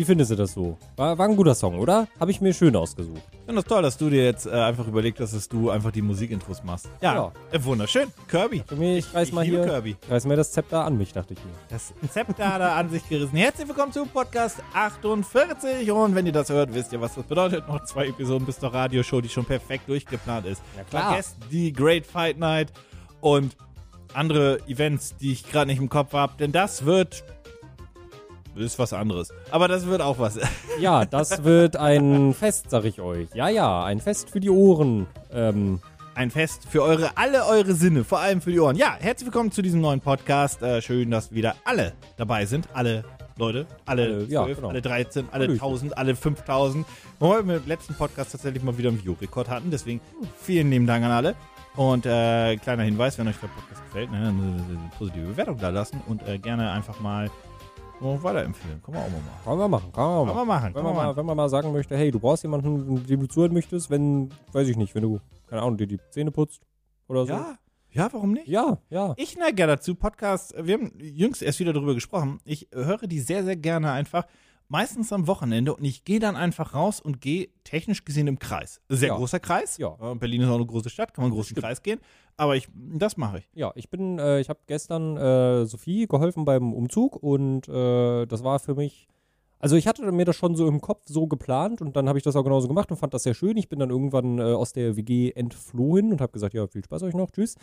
Wie findest du das so? War, war ein guter Song, oder? Habe ich mir schön ausgesucht. Ich finde das toll, dass du dir jetzt äh, einfach überlegt hast, dass du einfach die Musikintros machst. Ja, Äh, wunderschön. Kirby. Für mich, ich reiß ich mal liebe hier, Kirby. ich reiß mir das Zepter an mich, dachte ich mir. Das Zepter da an sich gerissen. Herzlich willkommen zu Podcast 48. Und wenn ihr das hört, wisst ihr, was das bedeutet. Noch zwei Episoden bis zur Radioshow, die schon perfekt durchgeplant ist. Ja, klar. Vergesst die Great Fight Night und andere Events, die ich gerade nicht im Kopf habe. Denn das wird. Ist was anderes. Aber das wird auch was. Ja, das wird ein Fest, sag ich euch. Ja, ja, ein Fest für die Ohren. Ähm, Ein Fest für eure, alle eure Sinne, vor allem für die Ohren. Ja, herzlich willkommen zu diesem neuen Podcast. Äh, schön, dass wieder alle dabei sind. Alle Leute, alle Alle, ja, 12, genau. alle 13, alle Hallöchen. 1000, alle 5000. Wobei wir im letzten Podcast tatsächlich mal wieder einen View-Rekord hatten. Deswegen vielen lieben Dank an alle. Und äh, kleiner Hinweis, wenn euch der Podcast gefällt, ne, eine positive Bewertung da lassen und äh, gerne einfach mal oh, weiterempfehlen. Kann man auch mal machen. kann man machen, kann man Kann machen. man machen. Wenn Kann man mal, machen. wenn man mal sagen möchte, hey, du brauchst jemanden, dem du zuhören möchtest, wenn, weiß ich nicht, wenn du, keine Ahnung, dir die Zähne putzt oder so. Ja, ja, warum nicht? Ja, ja. Ich neige ja dazu, Podcasts, wir haben jüngst erst wieder darüber gesprochen, ich höre die sehr, sehr gerne einfach, meistens am Wochenende und ich gehe dann einfach raus und gehe technisch gesehen im Kreis. Sehr Ja. großer Kreis. Ja. Äh, Berlin ist auch eine große Stadt, kann man einen großen Stimmt. Kreis gehen, aber ich, das mache ich. Ja, ich bin, äh, ich habe gestern äh, Sophie geholfen beim Umzug und äh, das war für mich, also ich hatte mir das schon so im Kopf so geplant und dann habe ich das auch genauso gemacht und fand das sehr schön. Ich bin dann irgendwann äh, aus der WG entflohen und habe gesagt, ja, viel Spaß euch noch, tschüss.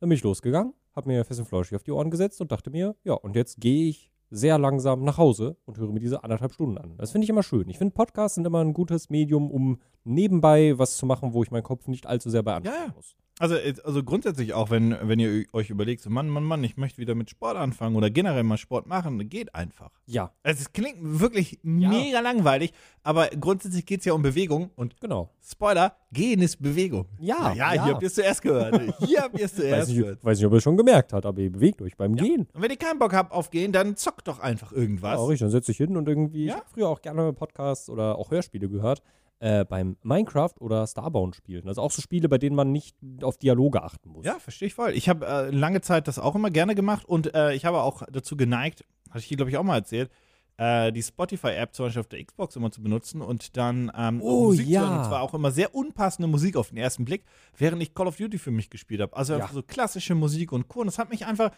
Dann bin ich losgegangen, habe mir fest und flauschig auf die Ohren gesetzt und dachte mir, ja, und jetzt gehe ich sehr langsam nach Hause und höre mir diese anderthalb Stunden an. Das finde ich immer schön. Ich finde, Podcasts sind immer ein gutes Medium, um nebenbei was zu machen, wo ich meinen Kopf nicht allzu sehr beanspruchen Ja, ja. muss. Also, äh, also grundsätzlich auch, wenn, wenn ihr euch überlegt, so Mann, Mann, Mann, ich möchte wieder mit Sport anfangen oder generell mal Sport machen, geht einfach. Ja, Also, es klingt wirklich mega langweilig, aber grundsätzlich geht es ja um Bewegung und genau. Spoiler, gehen ist Bewegung. Ja, ja, ja. hier habt ihr es zuerst gehört. Hier habt ihr es Weiß zuerst nicht, gehört. weiß nicht, ob ihr es schon gemerkt habt, aber ihr bewegt euch beim Gehen. Und wenn ihr keinen Bock habt auf Gehen, dann zockt doch einfach irgendwas. Ja, richtig, dann setze ich hin und irgendwie, Ja. ich habe früher auch gerne Podcasts oder auch Hörspiele gehört, äh, beim Minecraft oder Starbound spielen. Also auch so Spiele, bei denen man nicht auf Dialoge achten muss. Ja, verstehe ich voll. Ich habe äh, lange Zeit das auch immer gerne gemacht und äh, ich habe auch dazu geneigt, hatte ich hier, glaube ich, auch mal erzählt, äh, die Spotify-App zum Beispiel auf der Xbox immer zu benutzen und dann ähm, Oh, Musik zu ja. hören. Und zwar auch immer sehr unpassende Musik auf den ersten Blick, während ich Call of Duty für mich gespielt habe. Also Ja. einfach so klassische Musik und Co. Und das hat mich einfach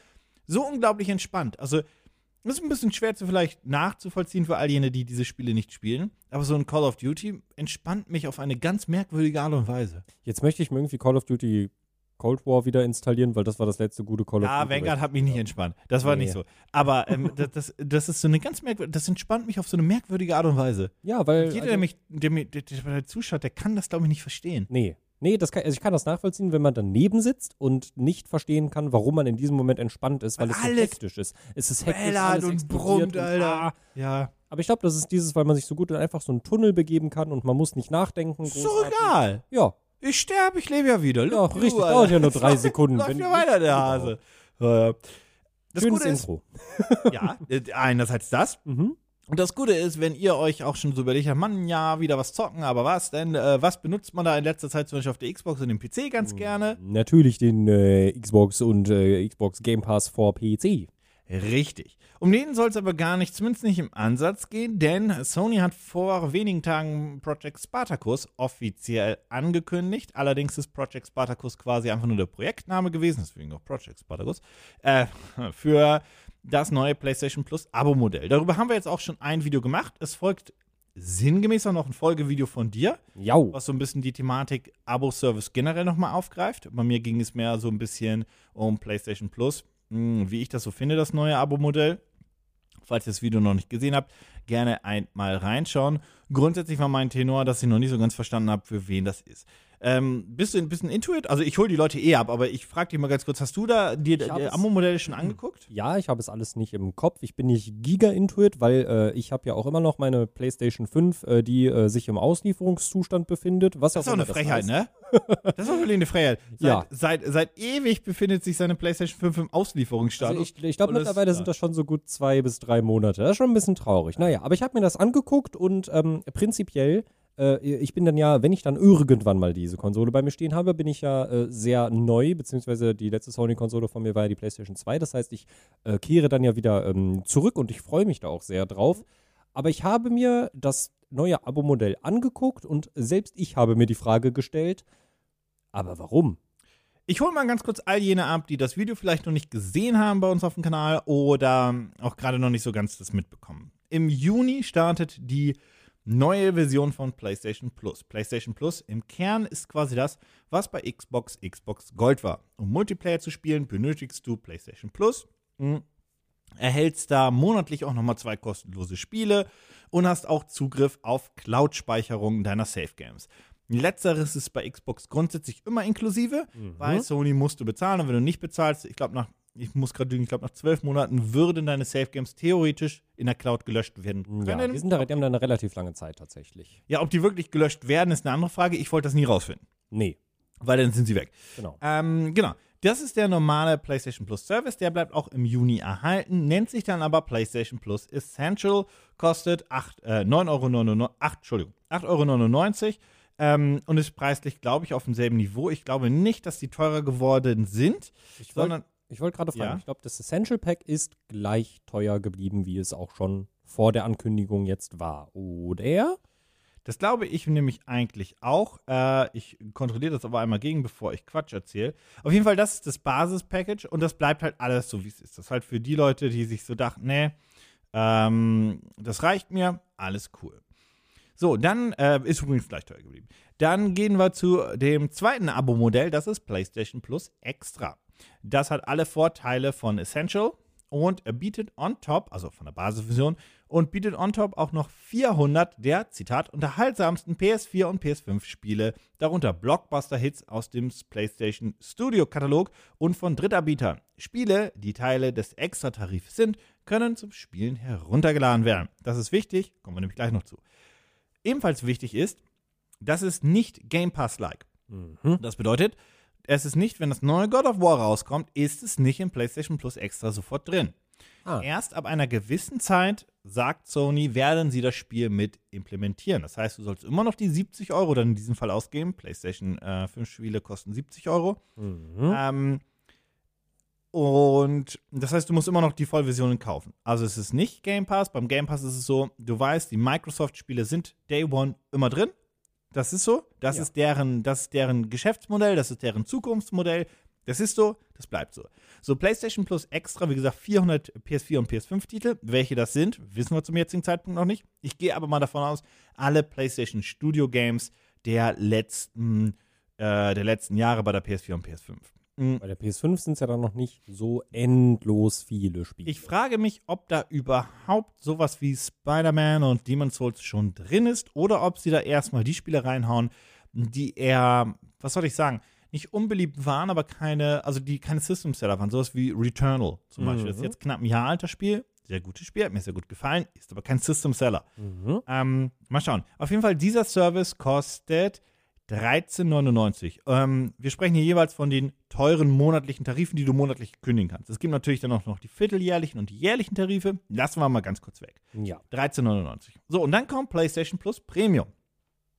so unglaublich entspannt. Also das ist ein bisschen schwer zu vielleicht nachzuvollziehen für all jene, die diese Spiele nicht spielen. Aber so ein Call of Duty entspannt mich auf eine ganz merkwürdige Art und Weise. Jetzt möchte ich mir irgendwie Call of Duty Cold War wieder installieren, weil das war das letzte gute Call of Ja, Duty. Vanguard hat mich nicht entspannt. Das war Nee. nicht so. Aber ähm, das, das, das ist so eine ganz merkwürdige, das entspannt mich auf so eine merkwürdige Art und Weise. Ja, weil. Jeder, also, der mich, der mir, der, der, der zuschaut, der kann das, glaube ich, nicht verstehen. Nee. Nee, das kann, also ich kann das nachvollziehen, wenn man daneben sitzt und nicht verstehen kann, warum man in diesem Moment entspannt ist, weil, Weil es so hektisch ist. Es ist hektisch, bellert alles und brummt, und, Alter. ah. Ja. Aber ich glaube, das ist dieses, weil man sich so gut in einfach so einen Tunnel begeben kann und man muss nicht nachdenken. Ist so egal. Ja, Ich sterbe, ich lebe ja wieder. ja, richtig. Alter. Dauert ja nur drei Sekunden. Läuft ja weiter, der Hase. Ja, ja. Das Schönes Gute ist, Intro. ja, äh, einerseits das. Mhm. Und das Gute ist, wenn ihr euch auch schon so überlegt habt, Mann, ja, wieder was zocken, aber was denn? Äh, was benutzt man da in letzter Zeit zum Beispiel auf der Xbox und dem PC ganz gerne? Natürlich den äh, Xbox und äh, Xbox Game Pass for PC. Richtig. Um den soll es aber gar nicht, zumindest nicht im Ansatz gehen, denn Sony hat vor wenigen Tagen Project Spartacus offiziell angekündigt. Allerdings ist Project Spartacus quasi einfach nur der Projektname gewesen, deswegen auch Project Spartacus, äh, für das neue PlayStation Plus Abo-Modell. Darüber haben wir jetzt auch schon ein Video gemacht. Es folgt sinngemäß auch noch ein Folgevideo von dir, Jau. was so ein bisschen die Thematik Abo-Service generell nochmal aufgreift. Bei mir ging es mehr so ein bisschen um PlayStation Plus, mh, wie ich das so finde, das neue Abo-Modell. Falls ihr das Video noch nicht gesehen habt, gerne einmal reinschauen. Grundsätzlich war mein Tenor, dass ich noch nicht so ganz verstanden habe, für wen das ist. Ähm, bist du ein bisschen Intuit? Also ich hole die Leute eh ab, aber ich frage dich mal ganz kurz, hast du da dir die Abo-Modelle schon angeguckt? Ja, ich habe es alles nicht im Kopf. Ich bin nicht Giga-Intuit, weil äh, ich habe ja auch immer noch meine PlayStation 5, äh, die äh, sich im Auslieferungszustand befindet. Was Das ist auch eine Frechheit, heißt. ne? Das ist auch wirklich eine Frechheit. Seit, Ja. seit, seit ewig befindet sich seine PlayStation 5 im Auslieferungsstatus. Also ich ich glaube, Und das- mittlerweile sind das schon so gut zwei bis drei Monate. Das ist schon ein bisschen traurig. Naja, aber ich habe mir das angeguckt und ähm, prinzipiell, äh, ich bin dann ja, wenn ich dann irgendwann mal diese Konsole bei mir stehen habe, bin ich ja äh, sehr neu, beziehungsweise die letzte Sony-Konsole von mir war ja die PlayStation 2. Das heißt, ich äh, kehre dann ja wieder ähm, zurück und ich freue mich da auch sehr drauf. Aber ich habe mir das neue Abo-Modell angeguckt und selbst ich habe mir die Frage gestellt, aber warum? Ich hole mal ganz kurz all jene ab, die das Video vielleicht noch nicht gesehen haben bei uns auf dem Kanal oder auch gerade noch nicht so ganz das mitbekommen. Im Juni startet die neue Version von PlayStation Plus. PlayStation Plus im Kern ist quasi das, was bei Xbox Xbox Gold war. Um Multiplayer zu spielen, benötigst du PlayStation Plus. Hm. Erhältst da monatlich auch nochmal zwei kostenlose Spiele und hast auch Zugriff auf Cloud-Speicherung deiner Safe Games. Letzteres ist bei Xbox grundsätzlich immer inklusive, mhm. weil Sony musst du bezahlen und wenn du nicht bezahlst, ich glaube nach ich muss gerade lügen, ich glaube nach zwölf Monaten würden deine Safe Games theoretisch in der Cloud gelöscht werden können. Ja, die, sind da, die haben da eine relativ lange Zeit tatsächlich. Ja, ob die wirklich gelöscht werden, ist eine andere Frage. Ich wollte das nie rausfinden. Nee. Weil dann sind sie weg. Genau. Ähm, genau. Das ist der normale PlayStation Plus Service, der bleibt auch im Juni erhalten, nennt sich dann aber PlayStation Plus Essential, kostet 8, äh, 9,99 Euro, 8, Entschuldigung, 8,99 Euro ähm, und ist preislich, glaube ich, auf demselben Niveau. Ich glaube nicht, dass die teurer geworden sind, ich sondern. Ich wollte gerade fragen, ja. ich glaube, das Essential Pack ist gleich teuer geblieben, wie es auch schon vor der Ankündigung jetzt war. Oder? Das glaube ich nämlich eigentlich auch. Äh, ich kontrolliere das aber einmal gegen, bevor ich Quatsch erzähle. Auf jeden Fall, das ist das Basis-Package und das bleibt halt alles so, wie es ist. Das ist halt für die Leute, die sich so dachten, nee, ähm, das reicht mir, alles cool. So, dann äh, ist übrigens gleich teuer geblieben. Dann gehen wir zu dem zweiten Abo-Modell, das ist PlayStation Plus Extra. Das hat alle Vorteile von Essential und bietet on top, also von der Basisversion, und bietet on top auch noch 400 der, Zitat, unterhaltsamsten PS4 und PS5-Spiele, darunter Blockbuster-Hits aus dem PlayStation Studio-Katalog und von Drittanbietern. Spiele, die Teile des Extra-Tarifs sind, können zum Spielen heruntergeladen werden. Das ist wichtig, kommen wir nämlich gleich noch zu. Ebenfalls wichtig ist, das ist nicht Game Pass-like. Mhm. Das bedeutet, es ist nicht, wenn das neue God of War rauskommt, ist es nicht im PlayStation Plus extra sofort drin. Ah. Erst ab einer gewissen Zeit, sagt Sony, werden sie das Spiel mit implementieren. Das heißt, du sollst immer noch die 70 Euro dann in diesem Fall ausgeben. PlayStation äh, 5 Spiele kosten 70 Euro. Mhm. Ähm, und das heißt, du musst immer noch die Vollversionen kaufen. Also es ist nicht Game Pass. Beim Game Pass ist es so, du weißt, die Microsoft-Spiele sind Day One immer drin. Das ist so. Das, ja. ist deren, das ist deren Geschäftsmodell, das ist deren Zukunftsmodell. Das ist so, das bleibt so. So, PlayStation Plus extra, wie gesagt, 400 PS4 und PS5-Titel. Welche das sind, wissen wir zum jetzigen Zeitpunkt noch nicht. Ich gehe aber mal davon aus, alle PlayStation Studio Games der letzten, äh, der letzten Jahre bei der PS4 und PS5. Mhm. Bei der PS5 sind es ja dann noch nicht so endlos viele Spiele. Ich frage mich, ob da überhaupt sowas wie Spider-Man und Demon's Souls schon drin ist oder ob sie da erstmal die Spiele reinhauen, die eher, was soll ich sagen, nicht unbeliebt waren, aber keine, also die keine System-Seller waren. Sowas wie Returnal zum Beispiel. Das ist mhm. jetzt knapp ein Jahr alter Spiel. Sehr gutes Spiel, hat mir sehr gut gefallen, ist aber kein System-Seller. Mhm. Ähm, mal schauen. Auf jeden Fall, dieser Service kostet 13,99. Ähm, wir sprechen hier jeweils von den teuren monatlichen Tarifen, die du monatlich kündigen kannst. Es gibt natürlich dann auch noch die vierteljährlichen und die jährlichen Tarife. Lassen wir mal ganz kurz weg. Ja. 13,99. So, und dann kommt PlayStation Plus Premium.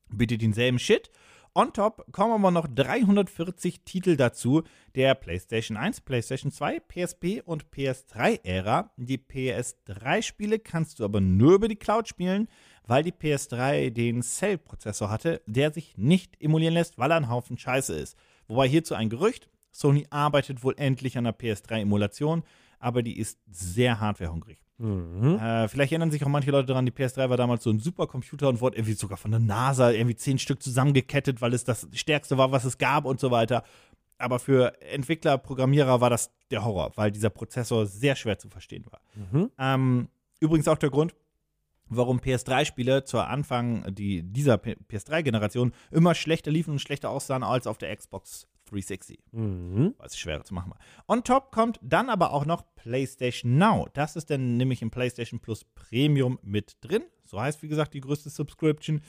Bietet denselben Shit. On top kommen aber noch 340 Titel dazu der PlayStation 1, PlayStation 2, PSP und PS3-Ära. Die PS3-Spiele kannst du aber nur über die Cloud spielen weil die PS3 den Cell-Prozessor hatte, der sich nicht emulieren lässt, weil er ein Haufen Scheiße ist. Wobei hierzu ein Gerücht, Sony arbeitet wohl endlich an der PS3-Emulation, aber die ist sehr hardwarehungrig. Mhm. Äh, vielleicht erinnern sich auch manche Leute daran, die PS3 war damals so ein Supercomputer und wurde irgendwie sogar von der NASA irgendwie zehn Stück zusammengekettet, weil es das stärkste war, was es gab und so weiter. Aber für Entwickler, Programmierer war das der Horror, weil dieser Prozessor sehr schwer zu verstehen war. Mhm. Ähm, übrigens auch der Grund, warum PS3-Spiele zu Anfang die, dieser PS3-Generation immer schlechter liefen und schlechter aussahen als auf der Xbox 360. Mhm. Weil es schwerer zu machen war. On top kommt dann aber auch noch PlayStation Now. Das ist dann nämlich im PlayStation Plus Premium mit drin. So heißt, wie gesagt, die größte Subscription.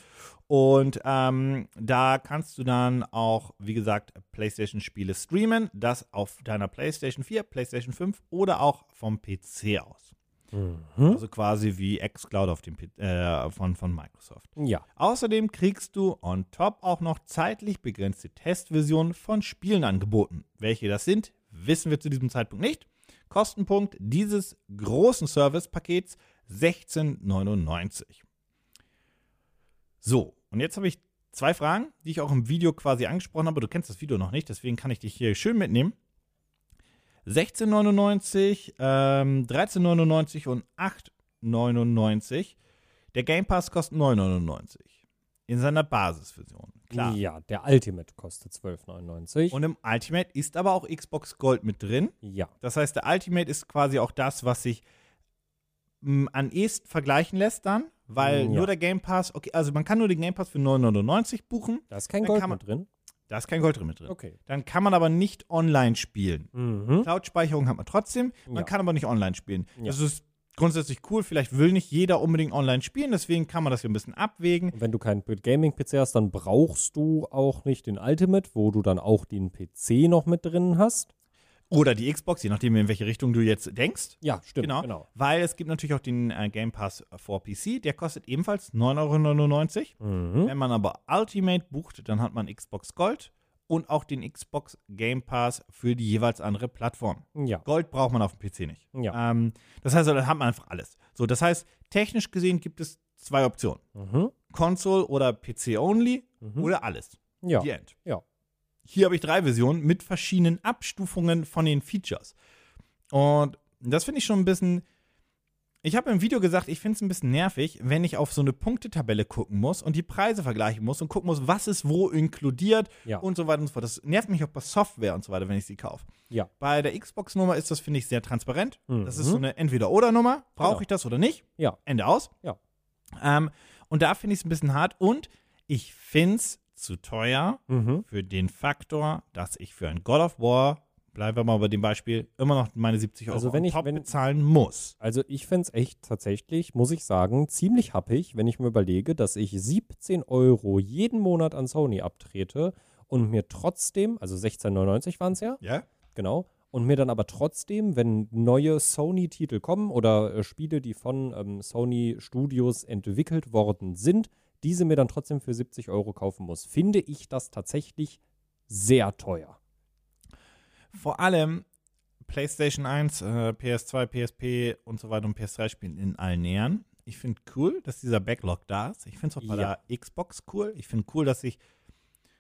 Und ähm, da kannst du dann auch, wie gesagt, PlayStation-Spiele streamen. Das auf deiner PlayStation 4, PlayStation 5 oder auch vom PC aus. Mhm. Also quasi wie xCloud auf dem, äh, von, von Microsoft. Ja. Außerdem kriegst du on top auch noch zeitlich begrenzte Testversionen von Spielen angeboten. Welche das sind, wissen wir zu diesem Zeitpunkt nicht. Kostenpunkt dieses großen Service-Pakets 16,99. So, und jetzt habe ich zwei Fragen, die ich auch im Video quasi angesprochen habe. Du kennst das Video noch nicht, deswegen kann ich dich hier schön mitnehmen. 16,99, ähm, 13,99 und 8,99. Der Game Pass kostet 9,99 in seiner Basisversion. Klar. Ja, der Ultimate kostet 12,99. Und im Ultimate ist aber auch Xbox Gold mit drin. ja. Das heißt, der Ultimate ist quasi auch das, was sich m, an ehesten vergleichen lässt dann, weil Ja. nur der Game Pass, okay, also man kann nur den Game Pass für 9,99 buchen, Da ist kein Gold man- mit drin. Da ist kein Gold drin mit drin. Okay. Dann kann man aber nicht online spielen. Mhm. Cloud-Speicherung hat man trotzdem, man Ja. kann aber nicht online spielen. Ja. Das ist grundsätzlich cool, vielleicht will nicht jeder unbedingt online spielen, deswegen kann man das hier ein bisschen abwägen. Und wenn du keinen Gaming-PC hast, dann brauchst du auch nicht den Ultimate, wo du dann auch den PC noch mit drin hast. Oder die Xbox, je nachdem, in welche Richtung du jetzt denkst. Ja, stimmt. Genau. genau. Weil es gibt natürlich auch den äh, Game Pass for PC, der kostet ebenfalls 9,99 Euro. Mhm. Wenn man aber Ultimate bucht, dann hat man Xbox Gold und auch den Xbox Game Pass für die jeweils andere Plattform. Ja. Gold braucht man auf dem PC nicht. Ja. Ähm, das heißt, da hat man einfach alles. So, das heißt, technisch gesehen gibt es zwei Optionen. Mhm. Console oder PC only Mhm. oder alles. Ja. Die End. Ja. Hier habe ich drei Versionen mit verschiedenen Abstufungen von den Features. Und das finde ich schon ein bisschen. Ich habe im Video gesagt, ich finde es ein bisschen nervig, wenn ich auf so eine Punktetabelle gucken muss und die Preise vergleichen muss und gucken muss, was ist wo inkludiert Ja. und so weiter und so fort. Das nervt mich auch bei Software und so weiter, wenn ich sie kaufe. Ja. Bei der Xbox-Nummer ist das, finde ich, sehr transparent. Das ist Mhm. so eine Entweder-Oder-Nummer. Brauche Genau. ich das oder nicht? Ja. Ende aus. Ja. Ähm, und da finde ich es ein bisschen hart und ich finde es zu teuer Mhm. für den Faktor, dass ich für ein God of War, bleiben wir mal bei dem Beispiel, immer noch meine 70 Euro Also wenn ich- top wenn- bezahlen muss. Also ich fände es echt tatsächlich, muss ich sagen, ziemlich happig, wenn ich mir überlege, dass ich 17 Euro jeden Monat an Sony abtrete und mir trotzdem, also 16,99 waren es ja, Ja? genau, und mir dann aber trotzdem, wenn neue Sony-Titel kommen oder äh, Spiele, die von ähm, Sony Studios entwickelt worden sind, diese mir dann trotzdem für 70 Euro kaufen muss, finde ich das tatsächlich sehr teuer. Vor allem PlayStation 1, äh, PS2, PSP und so weiter und PS3 spielen in allen Nähern. Ich finde cool, dass dieser Backlog da ist. Ich finde es auch bei Ja. der Xbox cool. Ich finde cool, dass ich,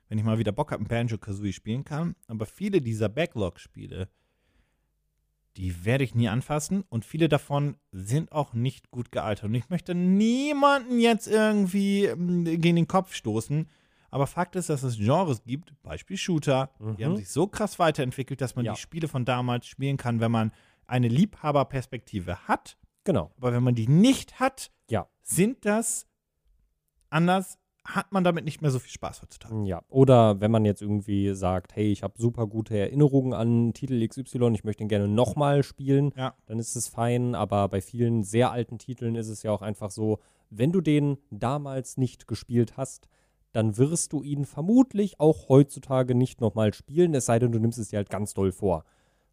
wenn ich mal wieder Bock habe, ein Banjo-Kazooie spielen kann. Aber viele dieser Backlog-Spiele, die werde ich nie anfassen und viele davon sind auch nicht gut gealtert. Und ich möchte niemanden jetzt irgendwie ähm, gegen den Kopf stoßen. Aber Fakt ist, dass es Genres gibt, Beispiel Shooter, die Mhm. haben sich so krass weiterentwickelt, dass man Ja. die Spiele von damals spielen kann, wenn man eine Liebhaberperspektive hat. Genau, Aber wenn man die nicht hat, ja. sind das anders, hat man damit nicht mehr so viel Spaß heutzutage. Ja, oder wenn man jetzt irgendwie sagt, hey, ich habe super gute Erinnerungen an Titel XY, ich möchte ihn gerne nochmal spielen, Ja. dann ist es fein. Aber bei vielen sehr alten Titeln ist es ja auch einfach so, wenn du den damals nicht gespielt hast, dann wirst du ihn vermutlich auch heutzutage nicht nochmal spielen, es sei denn, du nimmst es dir halt ganz doll vor.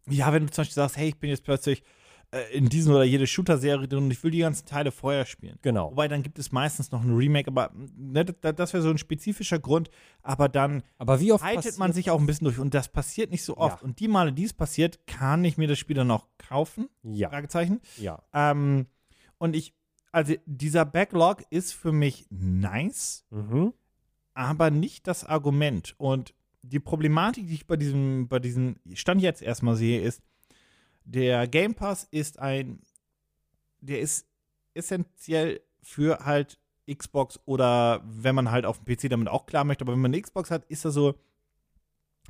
Ja, wenn du zum Beispiel sagst, hey, ich bin jetzt plötzlich in diesen oder jede Shooter-Serie drin und ich will die ganzen Teile vorher spielen. Genau. Wobei, dann gibt es meistens noch ein Remake, aber ne, das, wäre so ein spezifischer Grund. Aber dann Aber wie oft haltet man sich auch ein bisschen durch und das passiert nicht so oft. Ja. Und die Male, die es passiert, kann ich mir das Spiel dann auch kaufen? Ja, Fragezeichen. ja. Ähm, und ich, also dieser Backlog ist für mich nice, Mhm. aber nicht das Argument. Und die Problematik, die ich bei diesem, bei diesem Stand jetzt erstmal sehe, ist, der Game Pass ist ein, der ist essentiell für halt Xbox oder wenn man halt auf dem PC damit auch klar möchte, aber wenn man eine Xbox hat, ist das so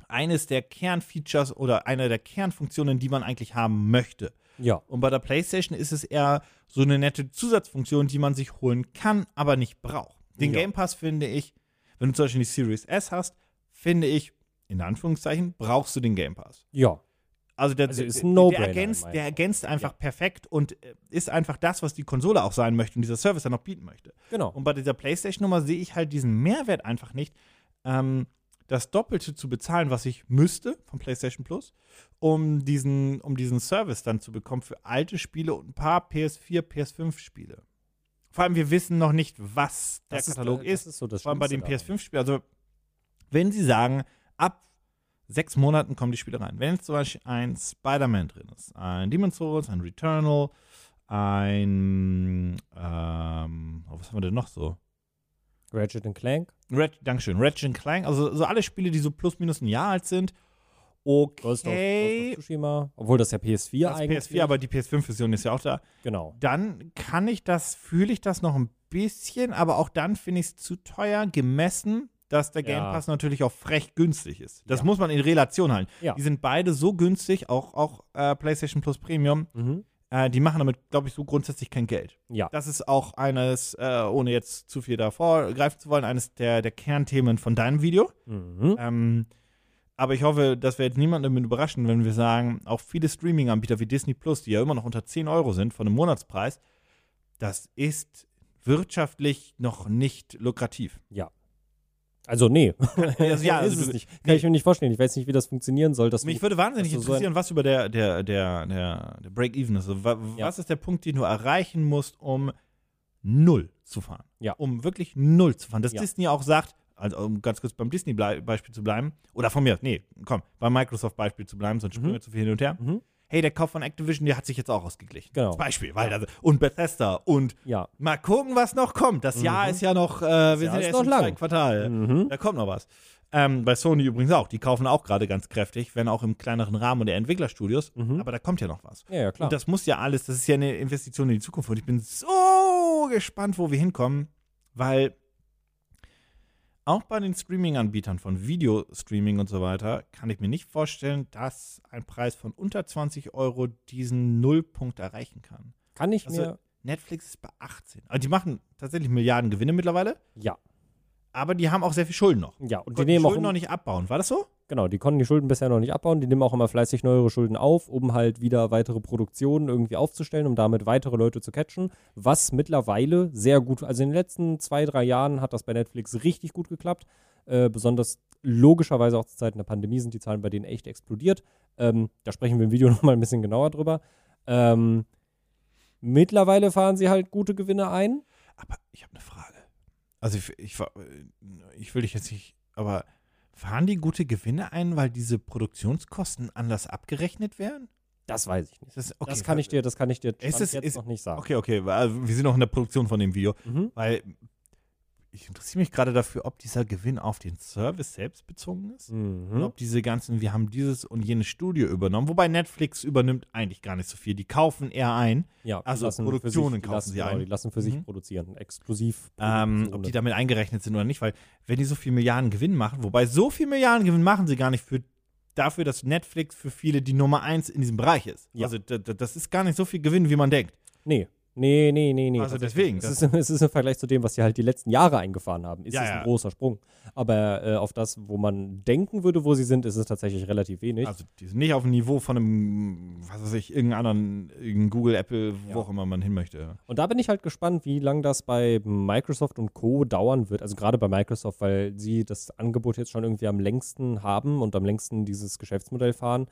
eines der Kernfeatures oder eine der Kernfunktionen, die man eigentlich haben möchte. Ja, Und bei der PlayStation ist es eher so eine nette Zusatzfunktion, die man sich holen kann, aber nicht braucht. Den Ja. Game Pass finde ich, wenn du zum Beispiel die Series S hast, finde ich, in Anführungszeichen, brauchst du den Game Pass. ja. Also der, Also ist ein No-Brainer der, ergänzt, der ergänzt einfach Ja. perfekt und äh, ist einfach das, was die Konsole auch sein möchte und dieser Service dann auch bieten möchte. Genau. Und bei dieser PlayStation-Nummer sehe ich halt diesen Mehrwert einfach nicht, ähm, das Doppelte zu bezahlen, was ich müsste vom PlayStation Plus, um diesen, um diesen Service dann zu bekommen für alte Spiele und ein paar PS4, PS5-Spiele. Vor allem, wir wissen noch nicht, was der Das ist, Katalog ist. Das ist so Vor allem bei den Schlimmste daran. PS5-Spielen. Also, wenn sie sagen, ab sechs Monaten kommen die Spiele rein. Wenn jetzt zum Beispiel ein Spider-Man drin ist, ein Demon's Souls, ein Returnal, ein, ähm, oh, was haben wir denn noch so? Ratchet Clank. Red, Dankeschön, Ratchet Clank, also so alle Spiele, die so plus minus ein Jahr alt sind. Ghost of, Ghost Okay. of Tsushima. Obwohl das ja PS4 Das eigentlich PS4, aber die PS5-Version ist ja auch da. Genau. Dann kann ich das, fühle ich das noch ein bisschen, aber auch dann finde ich es zu teuer, gemessen, dass der Game Ja. Pass natürlich auch frech günstig ist. Das Ja. muss man in Relation halten. Ja. Die sind beide so günstig, auch, auch äh, PlayStation Plus Premium. Mhm. Äh, die machen damit, glaube ich, so grundsätzlich kein Geld. Ja. Das ist auch eines, äh, ohne jetzt zu viel davor greifen zu wollen, eines der, der Kernthemen von deinem Video. Mhm. Ähm, aber ich hoffe, dass wir jetzt niemanden damit überraschen, wenn wir sagen, auch viele Streaming-Anbieter wie Disney Plus, die ja immer noch unter 10 Euro sind von einem Monatspreis, das ist wirtschaftlich noch nicht lukrativ. Also, nee. Also, ja, ist also es du- nicht. Kann ich mir nicht vorstellen. Ich weiß nicht, wie das funktionieren soll. Dass Mich du, würde wahnsinnig du so interessieren, was über der, der, der, der, der Break-Even ist. Also, wa Ja. Was ist der Punkt, den du erreichen musst, um null zu fahren? Ja. Um wirklich null zu fahren. Dass Ja. Disney auch sagt, also um ganz kurz beim Disney-Beispiel zu bleiben, oder von mir, nee, komm, beim Microsoft-Beispiel zu bleiben, sonst springen Mhm. wir zu viel hin und her. Mhm. Hey, der Kauf von Activision, der hat sich jetzt auch ausgeglichen. Genau. Als Beispiel, weil das, und Bethesda und ja. mal gucken, was noch kommt. Das Jahr Mhm. ist ja noch, äh, wir Jahr sind ja erst noch im lang. Quartal. Mhm. Da kommt noch was. Ähm, bei Sony übrigens auch. Die kaufen auch gerade ganz kräftig, wenn auch im kleineren Rahmen der Entwicklerstudios. Mhm. Aber da kommt ja noch was. Ja, ja, klar. Und das muss ja alles, das ist ja eine Investition in die Zukunft. Und ich bin so gespannt, wo wir hinkommen, weil auch bei den Streaming-Anbietern von Videostreaming und so weiter kann ich mir nicht vorstellen, dass ein Preis von unter 20 Euro diesen Nullpunkt erreichen kann. Kann ich Also- mir. Netflix ist bei 18. Also die machen tatsächlich Milliarden Gewinne mittlerweile, Ja. Aber die haben auch sehr viel Schulden noch. Ja, und die die nehmen auch. Schulden noch nicht abbauen. War das so? Genau, die konnten die Schulden bisher noch nicht abbauen. Die nehmen auch immer fleißig neuere Schulden auf, um halt wieder weitere Produktionen irgendwie aufzustellen, um damit weitere Leute zu catchen. Was mittlerweile sehr gut, also in den letzten zwei, drei Jahren hat das bei Netflix richtig gut geklappt. Äh, besonders logischerweise auch zu Zeiten der Pandemie sind die Zahlen bei denen echt explodiert. Ähm, da sprechen wir im Video nochmal ein bisschen genauer drüber. Ähm, mittlerweile fahren sie halt gute Gewinne ein. Aber ich habe eine Frage. Also ich, ich, war- ich will dich jetzt nicht, aber fahren die gute Gewinne ein, weil diese Produktionskosten anders abgerechnet werden? Das weiß ich nicht. Das, okay, das kann ich dir, das kann ich dir Ist es- jetzt ist- noch nicht sagen. Okay, okay, wir sind noch in der Produktion von dem Video, Mhm. weil ich interessiere mich gerade dafür, ob dieser Gewinn auf den Service selbst bezogen ist. Und Mhm. ob diese ganzen, wir haben dieses und jenes Studio übernommen, wobei Netflix übernimmt eigentlich gar nicht so viel. Die kaufen eher ein, Ja, Also Produktionen sich, kaufen lassen, sie genau, ein. Die lassen für sich Mhm. produzieren, exklusiv. ähm, ob die damit eingerechnet sind oder nicht, weil wenn die so viel Milliarden Gewinn machen, wobei so viel Milliarden Gewinn machen sie gar nicht für dafür, dass Netflix für viele die Nummer eins in diesem Bereich ist. Ja. Also da- da- das ist gar nicht so viel Gewinn, wie man denkt. Nee, nee, nee, nee, nee. Also deswegen, Es ist, es ist im Vergleich zu dem, was sie halt die letzten Jahre eingefahren haben, ist Ja, es ein ja. großer Sprung. Aber äh, auf das, wo man denken würde, wo sie sind, ist es tatsächlich relativ wenig. Also die sind nicht auf dem Niveau von einem, was weiß ich, irgendeinem anderen, irgendein Google, Apple, wo Ja. auch immer man hin möchte. Und da bin ich halt gespannt, wie lange das bei Microsoft und Co. dauern wird. Also gerade bei Microsoft, weil sie das Angebot jetzt schon irgendwie am längsten haben und am längsten dieses Geschäftsmodell fahren.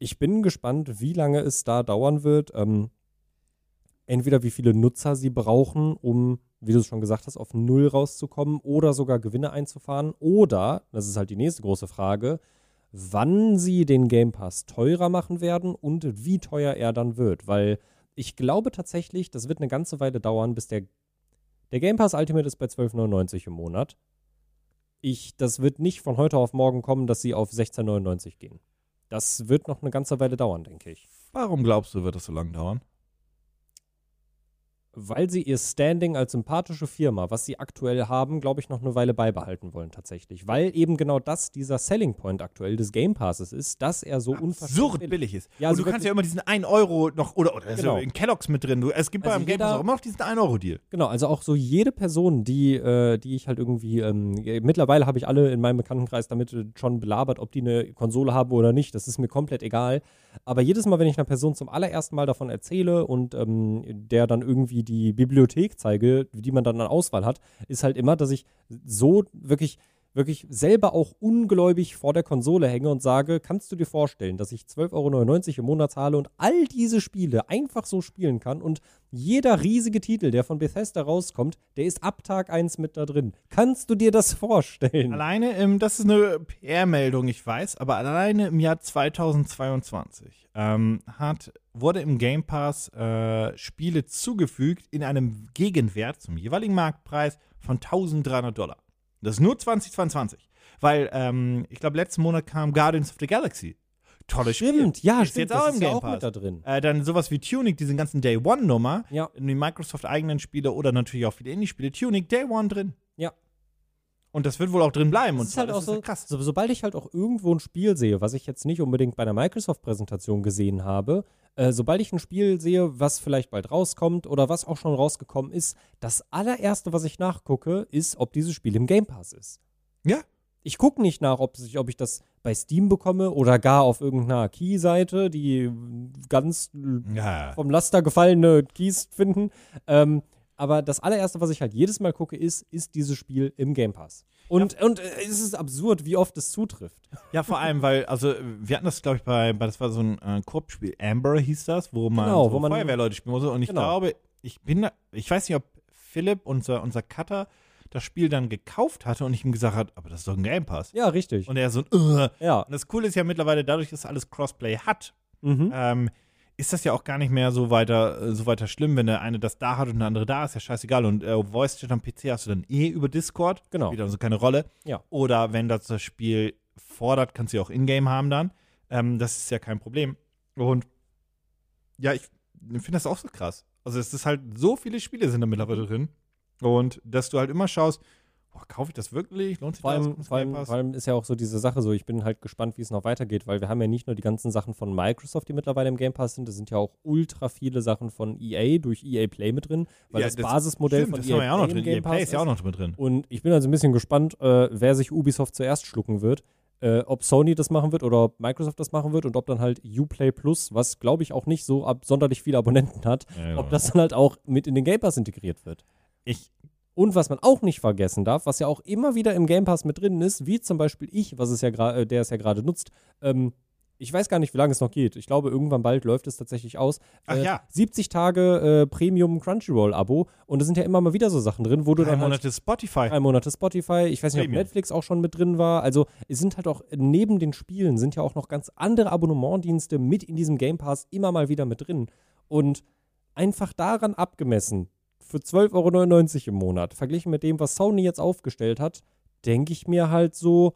Ich bin gespannt, wie lange es da dauern wird. Ähm, entweder wie viele Nutzer sie brauchen, um, wie du es schon gesagt hast, auf Null rauszukommen oder sogar Gewinne einzufahren. Oder, das ist halt die nächste große Frage, wann sie den Game Pass teurer machen werden und wie teuer er dann wird. Weil ich glaube tatsächlich, das wird eine ganze Weile dauern, bis der, der Game Pass Ultimate ist bei 12,99 im Monat. Ich, das wird nicht von heute auf morgen kommen, dass sie auf 16,99 gehen. Das wird noch eine ganze Weile dauern, denke ich. Warum glaubst du, wird das so lange dauern? Weil sie ihr Standing als sympathische Firma, was sie aktuell haben, glaube ich, noch eine Weile beibehalten wollen tatsächlich. Weil eben genau das dieser Selling Point aktuell des Game Passes ist, dass er so unfassbar Absurd billig ist. Ja, und also du kannst ja immer diesen 1 Euro noch, oder, oder Genau. so in Kellogg's mit drin. Du, es gibt Also beim Game Pass auch immer noch diesen 1-Euro-Deal. Genau, also auch so jede Person, die, äh, die ich halt irgendwie, ähm, äh, mittlerweile habe ich alle in meinem Bekanntenkreis damit äh, schon belabert, ob die eine Konsole haben oder nicht. Das ist mir komplett egal. Aber jedes Mal, wenn ich einer Person zum allerersten Mal davon erzähle und ähm, der dann irgendwie die Bibliothek zeige, die man dann an Auswahl hat, ist halt immer, dass ich so wirklich wirklich selber auch ungläubig vor der Konsole hänge und sage, kannst du dir vorstellen, dass ich 12,99 Euro im Monat zahle und all diese Spiele einfach so spielen kann und jeder riesige Titel, der von Bethesda rauskommt, der ist ab Tag 1 mit da drin. Kannst du dir das vorstellen? Alleine, im, das ist eine PR-Meldung, ich weiß, aber alleine im Jahr 2022 ähm, hat wurde im Game Pass äh, Spiele zugefügt in einem Gegenwert zum jeweiligen Marktpreis von 1300 Dollar. Das ist nur 2022. Weil, ähm, ich glaube, letzten Monat kam Guardians of the Galaxy. Tolles Stimmt, Spiel. ja, ist stimmt. jetzt auch das im ja Game auch Pass. da drin. Äh, dann sowas wie Tunic, diese ganzen Day One-Nummer, Ja. die Microsoft-eigenen Spiele oder natürlich auch viele Indie-Spiele. Tunic, Day One drin. Und das wird wohl auch drin bleiben. Das und ist halt auch so, krass. so, sobald ich halt auch irgendwo ein Spiel sehe, was ich jetzt nicht unbedingt bei einer Microsoft-Präsentation gesehen habe, äh, sobald ich ein Spiel sehe, was vielleicht bald rauskommt oder was auch schon rausgekommen ist, das allererste, was ich nachgucke, ist, ob dieses Spiel im Game Pass ist. Ja. Ich gucke nicht nach, ob ich, ob ich das bei Steam bekomme oder gar auf irgendeiner Key-Seite, die ganz Ja. vom Laster gefallene Keys finden. Ähm, aber das allererste, was ich halt jedes Mal gucke, ist, ist dieses Spiel im Game Pass. Und, und äh, es ist absurd, wie oft es zutrifft. Ja, vor allem, weil, also, wir hatten das, glaube ich, bei, das war so ein äh, Koop-Spiel, Amber hieß das, wo man, Genau, so wo man- Feuerwehrleute spielen musste. Und ich Genau. glaube, ich bin, da- ich weiß nicht, ob Philipp, unser, unser Cutter, das Spiel dann gekauft hatte und ich ihm gesagt habe, aber das ist doch ein Game Pass. Ja, richtig. Und er so, äh. ja. Und das Coole ist ja mittlerweile, dadurch, dass alles Crossplay hat, Mhm. ähm, ist das ja auch gar nicht mehr so weiter, äh, so weiter schlimm, wenn der eine das da hat und der andere da, ist ja scheißegal. Und äh, Voice Chat am PC hast du dann eh über Discord. Genau. Spielt also keine Rolle. Ja. Oder wenn das das Spiel fordert, kannst du ja auch Ingame haben dann. Ähm, das ist ja kein Problem. Und ja, ich finde das auch so krass. Also es ist halt, so viele Spiele sind da mittlerweile drin. Und dass du halt immer schaust, boah, kaufe ich das wirklich? Lohnt sich Vor das? allem, Kommt's vor, allem, vor allem ist ja auch so diese Sache so, ich bin halt gespannt, wie es noch weitergeht, weil wir haben ja nicht nur die ganzen Sachen von Microsoft, die mittlerweile im Game Pass sind, es sind ja auch ultra viele Sachen von EA durch EA Play mit drin, weil Ja, das, das- Basismodell Stimmt, von das EA ja auch noch Play im drin. Game EA Pass Play ist ja auch noch mit drin. Und ich bin also ein bisschen gespannt, äh, wer sich Ubisoft zuerst schlucken wird. Äh, ob Sony das machen wird oder ob Microsoft das machen wird und ob dann halt Uplay Plus, was glaube ich auch nicht so ab sonderlich viele Abonnenten hat, Ja, ob das dann halt auch mit in den Game Pass integriert wird. ich, Und was man auch nicht vergessen darf, was ja auch immer wieder im Game Pass mit drin ist, wie zum Beispiel ich, was es ja gerade, der es ja gerade nutzt, ähm, ich weiß gar nicht, wie lange es noch geht. Ich glaube, irgendwann bald läuft es tatsächlich aus. Ach äh, ja. 70 Tage äh, Premium Crunchyroll-Abo und da sind ja immer mal wieder so Sachen drin, wo du drei dann halt Monate Spotify. drei Monate Spotify. Ich weiß nicht, ob Premium. Netflix auch schon mit drin war. Also es sind halt auch neben den Spielen sind ja auch noch ganz andere Abonnementdienste mit in diesem Game Pass immer mal wieder mit drin. Und einfach daran abgemessen, für 12,99 Euro im Monat, verglichen mit dem, was Sony jetzt aufgestellt hat, denke ich mir halt so,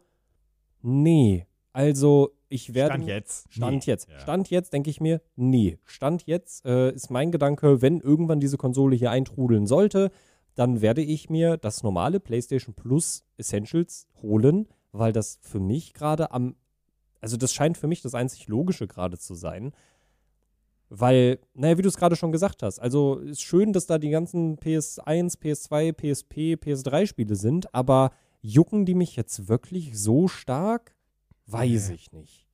nee. Also ich werde. Stand jetzt. Stand Nee. jetzt. Ja. Stand jetzt denke ich mir, nee. Stand jetzt äh, ist mein Gedanke, wenn irgendwann diese Konsole hier eintrudeln sollte, dann werde ich mir das normale PlayStation Plus Essentials holen, weil das für mich gerade am, also das scheint für mich das einzig Logische gerade zu sein. Weil, naja, wie du es gerade schon gesagt hast, also ist schön, dass da die ganzen PS1, PS2, PSP, PS3-Spiele sind, aber jucken die mich jetzt wirklich so stark? Weiß ich nicht.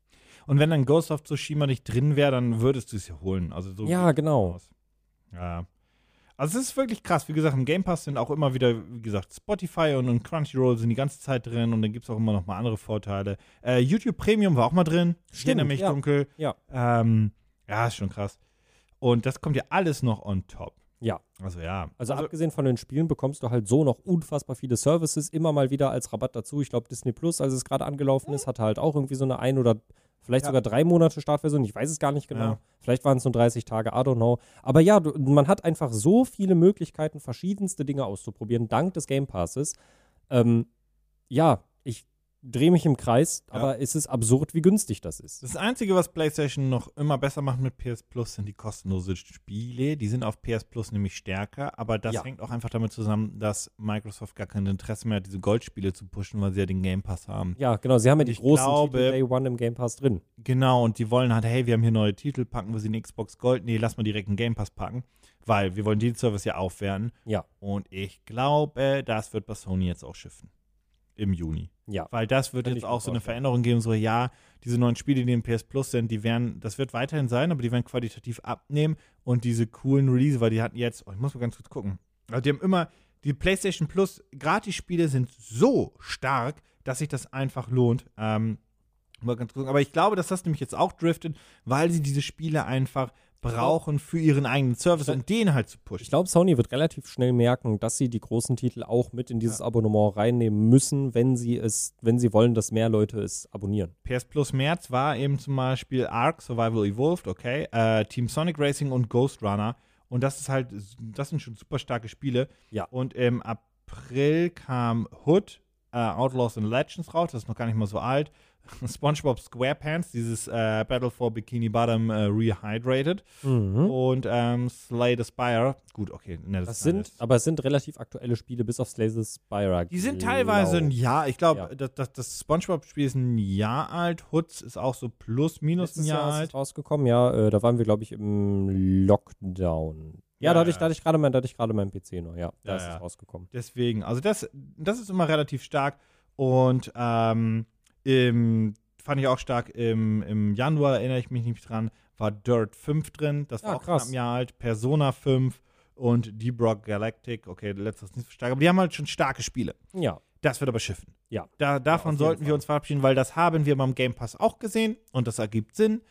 Und wenn dann Ghost of Tsushima nicht drin wäre, dann würdest du es ja holen. Also so Ja, genau. aus. Ja. Also es ist wirklich krass. Wie gesagt, im Game Pass sind auch immer wieder, wie gesagt, Spotify und, und Crunchyroll sind die ganze Zeit drin und dann gibt es auch immer noch mal andere Vorteile. Äh, YouTube Premium war auch mal drin. Stimmt, erinnere mich ja. dunkel. Ja. Ähm, ja, ist schon krass. Und das kommt ja alles noch on top. Ja. Also ja. Also, abgesehen von den Spielen bekommst du halt so noch unfassbar viele Services immer mal wieder als Rabatt dazu. Ich glaube, Disney Plus, als es gerade angelaufen ist, hatte halt auch irgendwie so eine ein oder vielleicht Ja. sogar drei Monate Startversion. Ich weiß es gar nicht genau. Ja. Vielleicht waren es nur 30 Tage, I don't know. Aber ja, du, man hat einfach so viele Möglichkeiten, verschiedenste Dinge auszuprobieren, dank des Game Passes. Ähm, ja, drehe mich im Kreis, Ja. aber es ist absurd, wie günstig das ist. Das Einzige, was PlayStation noch immer besser macht mit PS Plus, sind die kostenlosen Spiele. Die sind auf PS Plus nämlich stärker, aber das Ja. hängt auch einfach damit zusammen, dass Microsoft gar kein Interesse mehr hat, diese Goldspiele zu pushen, weil sie ja den Game Pass haben. Ja, genau. Sie haben ja die Ich großen glaube- Titel Day One im Game Pass drin. Genau, und die wollen halt, hey, wir haben hier neue Titel, packen wir sie in Xbox Gold. Nee, lass mal direkt einen Game Pass packen, weil wir wollen den Service ja aufwerten. Ja. Und ich glaube, das wird bei Sony jetzt auch schiffen. Im Juni. Ja. Weil das wird Kann jetzt auch so eine. Veränderung geben, so ja, diese neuen Spiele, die im PS Plus sind, die werden, das wird weiterhin sein, aber die werden qualitativ abnehmen und diese coolen Release, weil die hatten jetzt, oh, ich muss mal ganz kurz gucken, also die haben immer, die PlayStation Plus Gratis-Spiele sind so stark, dass sich das einfach lohnt. Ähm, mal ganz kurz, aber ich glaube, dass das nämlich jetzt auch driftet, weil sie diese Spiele einfach brauchen für ihren eigenen Service, um den halt zu pushen. Ich glaube, Sony wird relativ schnell merken, dass sie die großen Titel auch mit in dieses Abonnement reinnehmen müssen, wenn sie es, wenn sie wollen, dass mehr Leute es abonnieren. PS Plus März war eben zum Beispiel Ark Survival Evolved, okay, äh, Team Sonic Racing und Ghost Runner. Und das ist halt, das sind schon super starke Spiele. Ja. Und im April kam Hood, äh, Outlaws and Legends raus, das ist noch gar nicht mal so alt. SpongeBob SquarePants, dieses äh, Battle for Bikini Bottom äh, Rehydrated. Mhm. Und ähm, Slay the Spire. Gut, okay. Ne, Das ist sind, alles- aber es sind relativ aktuelle Spiele, bis auf Slay the Spire. Die sind teilweise ein Jahr. Ich glaube, Ja. das, das, das SpongeBob-Spiel ist ein Jahr alt. Hoods ist auch so plus, minus ein Letztes Jahr Jahr ist alt. es rausgekommen, ja. Äh, da waren wir, glaube ich, im Lockdown. Ja, Ja, da hatte ich, ja. da hatte ich gerade mein, da hatte ich gerade meinen PC noch, ja. Da Ja, ist es rausgekommen. Deswegen, also das, das ist immer relativ stark. Und ähm, im, fand ich auch stark, im, im Januar, erinnere ich mich nicht dran, war Dirt 5 drin. Das war Ja, auch krass. knapp ein Jahr alt. Persona 5 und Deep Rock Galactic. Okay, letztes nicht so stark, aber die haben halt schon starke Spiele. Ja. Das wird aber schiffen. Ja. Da, davon jeden sollten wir Fall. uns verabschieden, weil das haben wir beim Game Pass auch gesehen und das ergibt Sinn.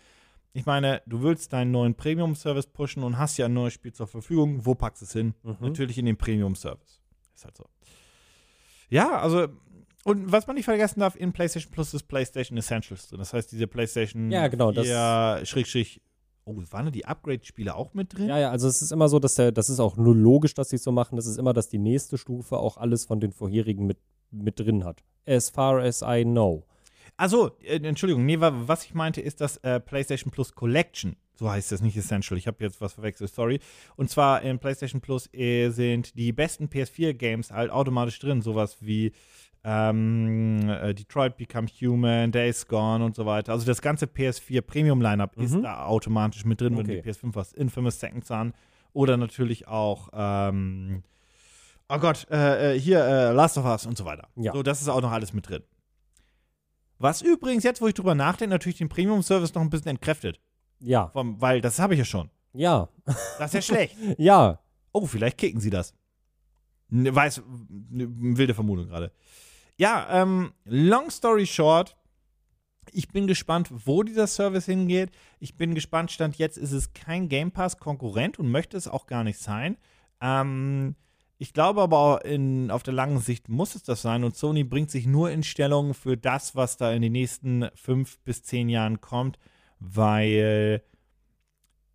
Ich meine, du willst deinen neuen Premium-Service pushen und hast ja ein neues Spiel zur Verfügung. Wo packst du es hin? Mhm. Natürlich in den Premium-Service. Ist halt so. Ja, also, und was man nicht vergessen darf, in PlayStation Plus ist PlayStation Essentials drin. Das heißt, diese PlayStation Ja, genau, das- 4, Schrägstrich, oh, waren da die Upgrade-Spiele auch mit drin? Ja, ja, also es ist immer so, dass der, das ist auch nur logisch, dass sie es so machen. Das ist immer, dass die nächste Stufe auch alles von den vorherigen mit, mit drin hat. As far as I know. Also, äh, Entschuldigung, nee, wa- was ich meinte, ist das äh, PlayStation Plus Collection. So heißt das, nicht Essential. Ich habe jetzt was verwechselt, sorry. Und zwar in PlayStation Plus äh, sind die besten PS4-Games halt automatisch drin. Sowas wie ähm, äh, Detroit Become Human, Days Gone und so weiter. Also das ganze PS4 Premium-Lineup ist Mhm. da automatisch mit drin, wenn Okay. die PS5 was Infamous Second Son oder natürlich auch ähm, Oh Gott, äh, äh, hier äh, Last of Us und so weiter. Ja. So, das ist auch noch alles mit drin. Was übrigens, jetzt wo ich drüber nachdenke, natürlich den Premium-Service noch ein bisschen entkräftet. Ja, Vom, weil das habe ich ja schon. ja, Das ist ja schlecht. ja. Oh, vielleicht kicken sie das. Ne, weiß, ne, wilde Vermutung gerade. Ja, ähm, long story short, ich bin gespannt, wo dieser Service hingeht. Ich bin gespannt, Stand jetzt ist es kein Game Pass-Konkurrent und möchte es auch gar nicht sein. Ähm, ich glaube aber in, auf der langen Sicht muss es das sein und Sony bringt sich nur in Stellung für das, was da in den nächsten fünf bis zehn Jahren kommt, weil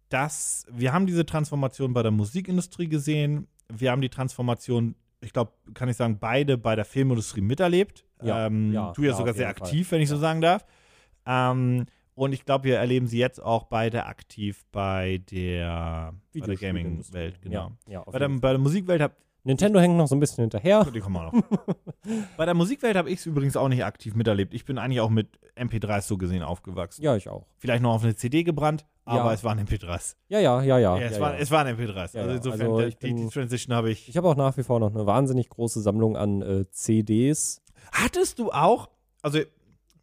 das, wir haben diese Transformation bei der Musikindustrie gesehen, wir haben die Transformation, ich glaube, kann ich sagen, beide bei der Filmindustrie miterlebt. Ja, ähm, ja, du ja, sogar sehr jeden Fall. aktiv, wenn ich so Ja. sagen darf. Ähm, und ich glaube, wir erleben sie jetzt auch beide aktiv bei der, bei der. Gaming-Welt, genau. Ja, Bei der, bei der Musikwelt habe Nintendo hängt noch so ein bisschen hinterher. die kommen auch noch. bei der Musikwelt habe ich es übrigens auch nicht aktiv miterlebt. Ich bin eigentlich auch mit MP3s so gesehen aufgewachsen. Ja, ich auch. Vielleicht noch auf eine CD gebrannt, aber Ja. es waren MP3s. Ja, ja, ja, ja. Ja, es, ja, waren, ja. es waren MP3s. Ja, also insofern, Also die, die bin- Transition habe ich. Ich habe auch nach wie vor noch eine wahnsinnig große Sammlung an äh, CDs. Hattest du auch, also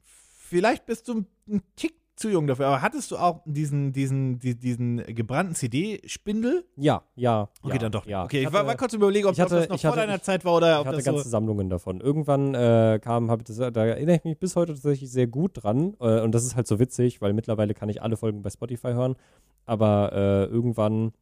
vielleicht bist du ein Tick zu jung dafür, aber hattest du auch diesen, diesen, die, diesen gebrannten CD-Spindel? Ja, ja. Okay, ja, dann doch. Ja. Okay, ich, ich war, hatte, war kurz überlegen, ob, ich hatte- ob das noch ich vor hatte- deiner ich- Zeit war oder ich ob hatte das ganze so. Sammlungen davon. Irgendwann äh, kam, hab ich das, da erinnere ich mich bis heute tatsächlich sehr gut dran. Äh, und das ist halt so witzig, weil mittlerweile kann ich alle Folgen bei Spotify hören. Aber äh, irgendwann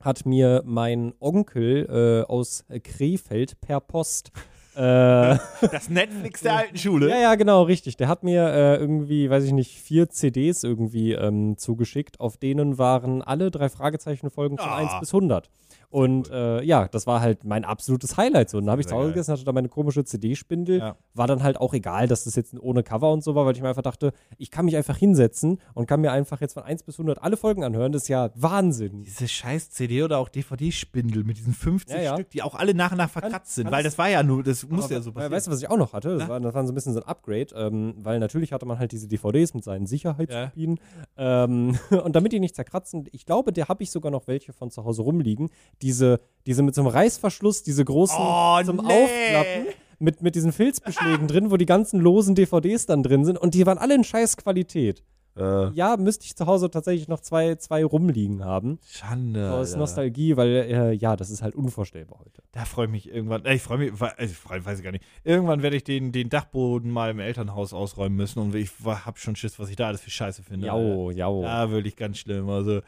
hat mir mein Onkel äh, aus Krefeld per Post Das Netflix der alten Schule. Ja, ja, genau, richtig. Der hat mir äh, irgendwie, weiß ich nicht, vier CDs irgendwie ähm, zugeschickt, auf denen waren alle drei Fragezeichen-Folgen von Ah. 1 bis 100. Und äh, ja, das war halt mein absolutes Highlight. So, und dann habe ich zu Hause gegessen, hatte da meine komische CD-Spindel. Ja. War dann halt auch egal, dass das jetzt ohne Cover und so war, weil ich mir einfach dachte, ich kann mich einfach hinsetzen und kann mir einfach jetzt von 1 bis 100 alle Folgen anhören. Das ist ja Wahnsinn. Diese scheiß CD oder auch DVD-Spindel mit diesen 50 Ja, ja. Stück, die auch alle nach und nach verkratzt sind, weil das- war ja nur, das musste ja so passieren. Weißt du, was ich auch noch hatte? Das war, das war so ein bisschen so ein Upgrade, ähm, weil natürlich hatte man halt diese DVDs mit seinen Sicherheitskopien. Ähm, und damit die nicht zerkratzen, ich glaube, der habe ich sogar noch welche von zu Hause rumliegen. Diese, diese mit so einem Reißverschluss, diese großen Oh, zum nee. Aufklappen. Mit, mit diesen Filzbeschlägen drin, wo die ganzen losen DVDs dann drin sind. Und die waren alle in scheiß Qualität. Äh, Ja, müsste ich zu Hause tatsächlich noch zwei, zwei rumliegen haben. Schande. Aus Alter. Nostalgie, weil, äh, ja, das ist halt unvorstellbar heute. Da freue ich mich irgendwann. äh, Ich freue mich, also ich freu, weiß ich gar nicht. Irgendwann werde ich den, den Dachboden mal im Elternhaus ausräumen müssen und ich habe schon Schiss, was ich da alles für Scheiße finde. Jau, jau. Da wirklich ganz schlimm. Also,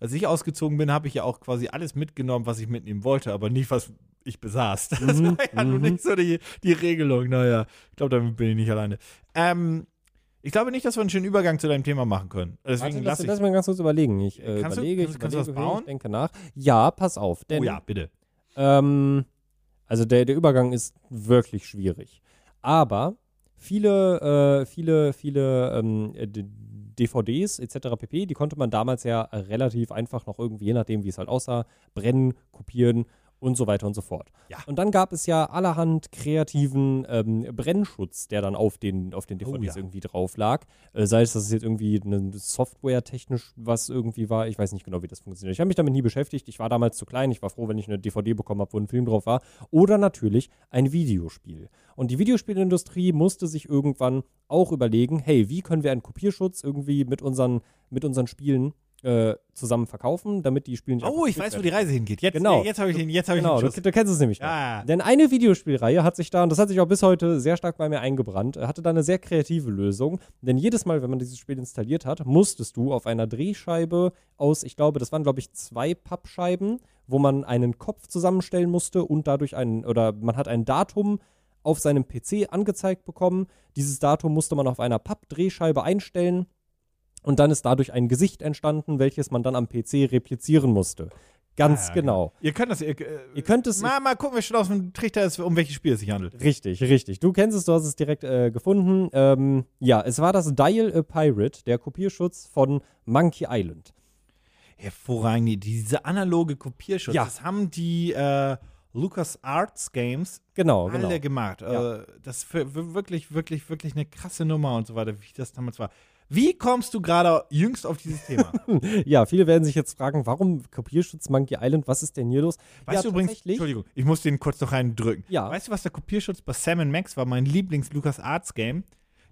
als ich ausgezogen bin, habe ich ja auch quasi alles mitgenommen, was ich mitnehmen wollte, aber nicht, was ich besaß. Das Mhm, war ja nun mhm. nicht so die, die Regelung. Naja, ich glaube, damit bin ich nicht alleine. Ähm, ich glaube nicht, dass wir einen schönen Übergang zu deinem Thema machen können. Deswegen Warte, lass lass, mir ganz kurz überlegen. Ich äh, Kannst du- überlege, kannst- ich kannst du was überlege, bauen? ich denke nach. Ja, pass auf. Denn, oh ja, bitte. ähm, also der, der Übergang ist wirklich schwierig. Aber viele, äh, viele, viele ähm, äh, DVDs etc. pp., die konnte man damals ja relativ einfach noch irgendwie, je nachdem, wie es halt aussah, brennen, kopieren und so weiter und so fort. Ja. Und dann gab es ja allerhand kreativen ähm, Brennschutz, der dann auf den, auf den Oh, DVDs ja. irgendwie drauf lag. Äh, sei es, dass es jetzt irgendwie eine Software technisch was irgendwie war. Ich weiß nicht genau, wie das funktioniert. Ich habe mich damit nie beschäftigt. Ich war damals zu klein. Ich war froh, wenn ich eine DVD bekommen habe, wo ein Film drauf war. Oder natürlich ein Videospiel. Und die Videospielindustrie musste sich irgendwann auch überlegen, hey, wie können wir einen Kopierschutz irgendwie mit unseren, mit unseren Spielen äh, zusammen verkaufen, damit die Spiele nicht Oh, ich weiß, wo die werden. Reise hingeht. Jetzt, Genau. jetzt habe ich den, jetzt habe ich Genau, den du, Schuss. du kennst es nämlich noch. Ja. Denn eine Videospielreihe hat sich da, und das hat sich auch bis heute sehr stark bei mir eingebrannt, äh, hatte da eine sehr kreative Lösung. Denn jedes Mal, wenn man dieses Spiel installiert hat, musstest du auf einer Drehscheibe aus, ich glaube, das waren, glaube ich, zwei Pappscheiben, wo man einen Kopf zusammenstellen musste und dadurch einen, oder man hat ein Datum auf seinem PC angezeigt bekommen. Dieses Datum musste man auf einer Pappdrehscheibe einstellen. Und dann ist dadurch ein Gesicht entstanden, welches man dann am PC replizieren musste. Ganz Ah, ja, genau. Ihr könnt das. Ihr, äh, Ihr könnt es. mal, mal gucken, wir schon aus dem Trichter ist, um welches Spiel es sich handelt. Richtig, richtig. Du kennst es, du hast es direkt äh, gefunden. Ähm, ja, es war das Dial a Pirate, der Kopierschutz von Monkey Island. Hervorragend. Diese analoge Kopierschutz, Ja. das haben die äh, Lucas Arts Games Genau, alle genau. gemacht. Ja. Äh, das ist wirklich, wirklich, wirklich eine krasse Nummer und so weiter, wie das damals war. Wie kommst du gerade jüngst auf dieses Thema? Ja, viele werden sich jetzt fragen, warum Kopierschutz Monkey Island? Was ist denn hier los? Weißt ja, du übrigens, Entschuldigung, ich muss den kurz noch reindrücken. Ja. Weißt du, was der Kopierschutz bei Sam Max war? Mein Lieblings-Lucas Arts Game.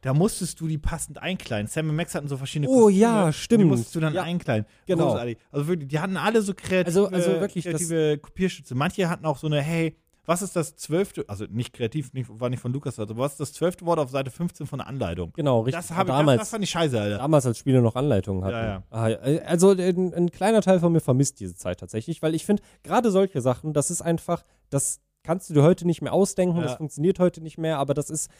Da musstest du die passend einkleiden. Sam Max hatten so verschiedene Oh ja, Die stimmt. musstest du dann Ja. einkleiden. Genau. Großartig. Also wirklich, die hatten alle so kreative, Also- also wirklich, kreative Kopierschütze. Manche hatten auch so eine, hey, was ist das zwölfte, also nicht kreativ, nicht, war nicht von Lukas, also was ist das zwölfte Wort auf Seite 15 von der Anleitung? Genau, richtig. Das, hab ich, das, damals, das fand ich scheiße, Alter. damals, als Spiele noch Anleitungen hatten. Ja, ja. Ah, äh, Also ein, ein kleiner Teil von mir vermisst diese Zeit tatsächlich, weil ich finde, gerade solche Sachen, das ist einfach, das kannst du dir heute nicht mehr ausdenken, Ja. das funktioniert heute nicht mehr, aber das ist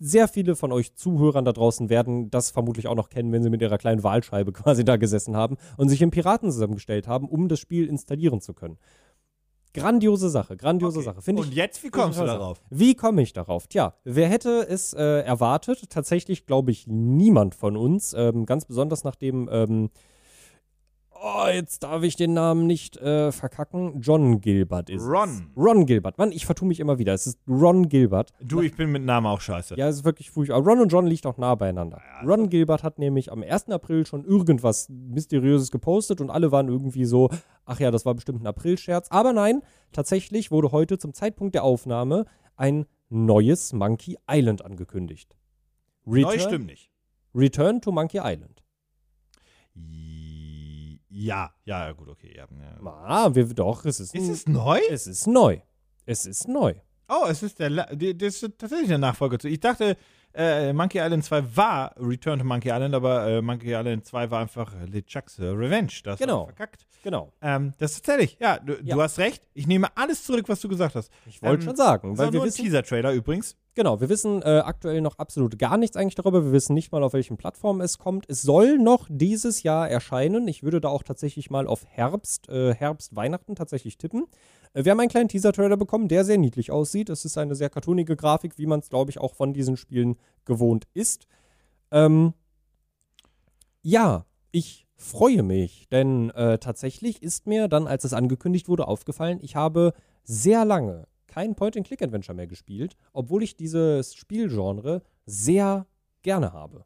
sehr viele von euch Zuhörern da draußen werden das vermutlich auch noch kennen, wenn sie mit ihrer kleinen Wahlscheibe quasi da gesessen haben und sich im Piraten zusammengestellt haben, um das Spiel installieren zu können. Grandiose Sache, grandiose Okay. Sache. Finde ich Und jetzt, wie kommst du darauf? wie komme ich darauf? Tja, wer hätte es äh, erwartet? Tatsächlich glaube ich niemand von uns. Ähm, ganz besonders nachdem, ähm, oh, jetzt darf ich den Namen nicht äh, verkacken. John Gilbert ist Ron. Es. Ron Gilbert. Mann, ich vertue mich immer wieder. Es ist Ron Gilbert. Du, ich bin mit Namen auch scheiße. Ja, es ist wirklich furchtbar. Ron und John liegt auch nah beieinander. Ron Gilbert hat nämlich am 1. April schon irgendwas Mysteriöses gepostet und alle waren irgendwie so, ach ja, das war bestimmt ein Aprilscherz. Aber nein, tatsächlich wurde heute zum Zeitpunkt der Aufnahme ein neues Monkey Island angekündigt. Neu Return, stimmt nicht. Return to Monkey Island. Ja, ja, ja, gut, okay. Ja, ja. Ah, wir, doch, es ist, Ist es neu? es ist neu. Es ist neu. Oh, es ist der, La- das ist tatsächlich der Nachfolger zu. Ich dachte, äh, Monkey Island 2 war Return to Monkey Island, aber äh, Monkey Island 2 war einfach äh, LeChucks äh, Revenge. Das Genau. war verkackt. Genau. Ähm, das ist tatsächlich, ja, du, Ja. du hast recht. Ich nehme alles zurück, was du gesagt hast. Ich wollte Ähm, schon sagen, weil war wir nur ein wissen, Teaser-Trailer übrigens. Genau, wir wissen äh, aktuell noch absolut gar nichts eigentlich darüber. Wir wissen nicht mal, auf welchen Plattformen es kommt. Es soll noch dieses Jahr erscheinen. Ich würde da auch tatsächlich mal auf Herbst, äh, Herbst, Weihnachten tatsächlich tippen. Äh, wir haben einen kleinen Teaser-Trailer bekommen, der sehr niedlich aussieht. Es ist eine sehr cartoonige Grafik, wie man es, glaube ich, auch von diesen Spielen gewohnt ist. Ähm, ja, ich freue mich, denn äh, tatsächlich ist mir dann, als es angekündigt wurde, aufgefallen, ich habe sehr lange kein Point-and-Click-Adventure mehr gespielt, obwohl ich dieses Spielgenre sehr gerne habe.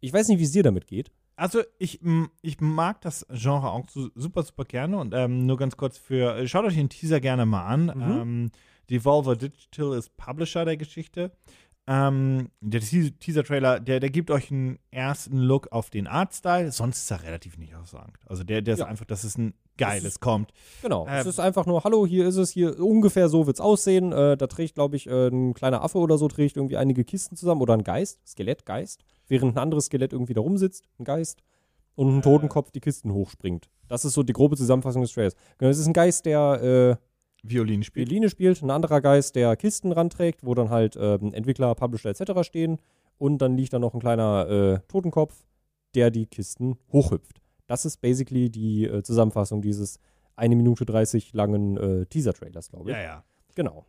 Ich weiß nicht, wie es dir damit geht. Also ich, ich mag das Genre auch super, super gerne und ähm, nur ganz kurz für, schaut euch den Teaser gerne mal an. Mhm. Ähm, Devolver Digital ist Publisher der Geschichte. Ähm, der Te- Teaser-Trailer, der, der gibt euch einen ersten Look auf den Artstyle, sonst ist er relativ nicht aussagend. Also der, der ist Ja. einfach, dass es ein geiles kommt. Genau. Ähm, es ist einfach nur, hallo, hier ist es, hier ungefähr so wird es aussehen. Äh, da trägt, glaube ich, äh, ein kleiner Affe oder so, trägt irgendwie einige Kisten zusammen oder ein Geist, Skelettgeist, während ein anderes Skelett irgendwie da rumsitzt, ein Geist. und ein Totenkopf die Kisten hochspringt. Das ist so die grobe Zusammenfassung des Trailers. Genau, es ist ein Geist, der äh, Violin spielt. Violine spielt, ein anderer Geist, der Kisten ranträgt, wo dann halt ähm, Entwickler, Publisher etc. stehen und dann liegt da noch ein kleiner äh, Totenkopf, der die Kisten hochhüpft. Das ist basically die äh, Zusammenfassung dieses 1 Minute 30 langen äh, Teaser-Trailers, glaube ich. Ja, ja. Genau.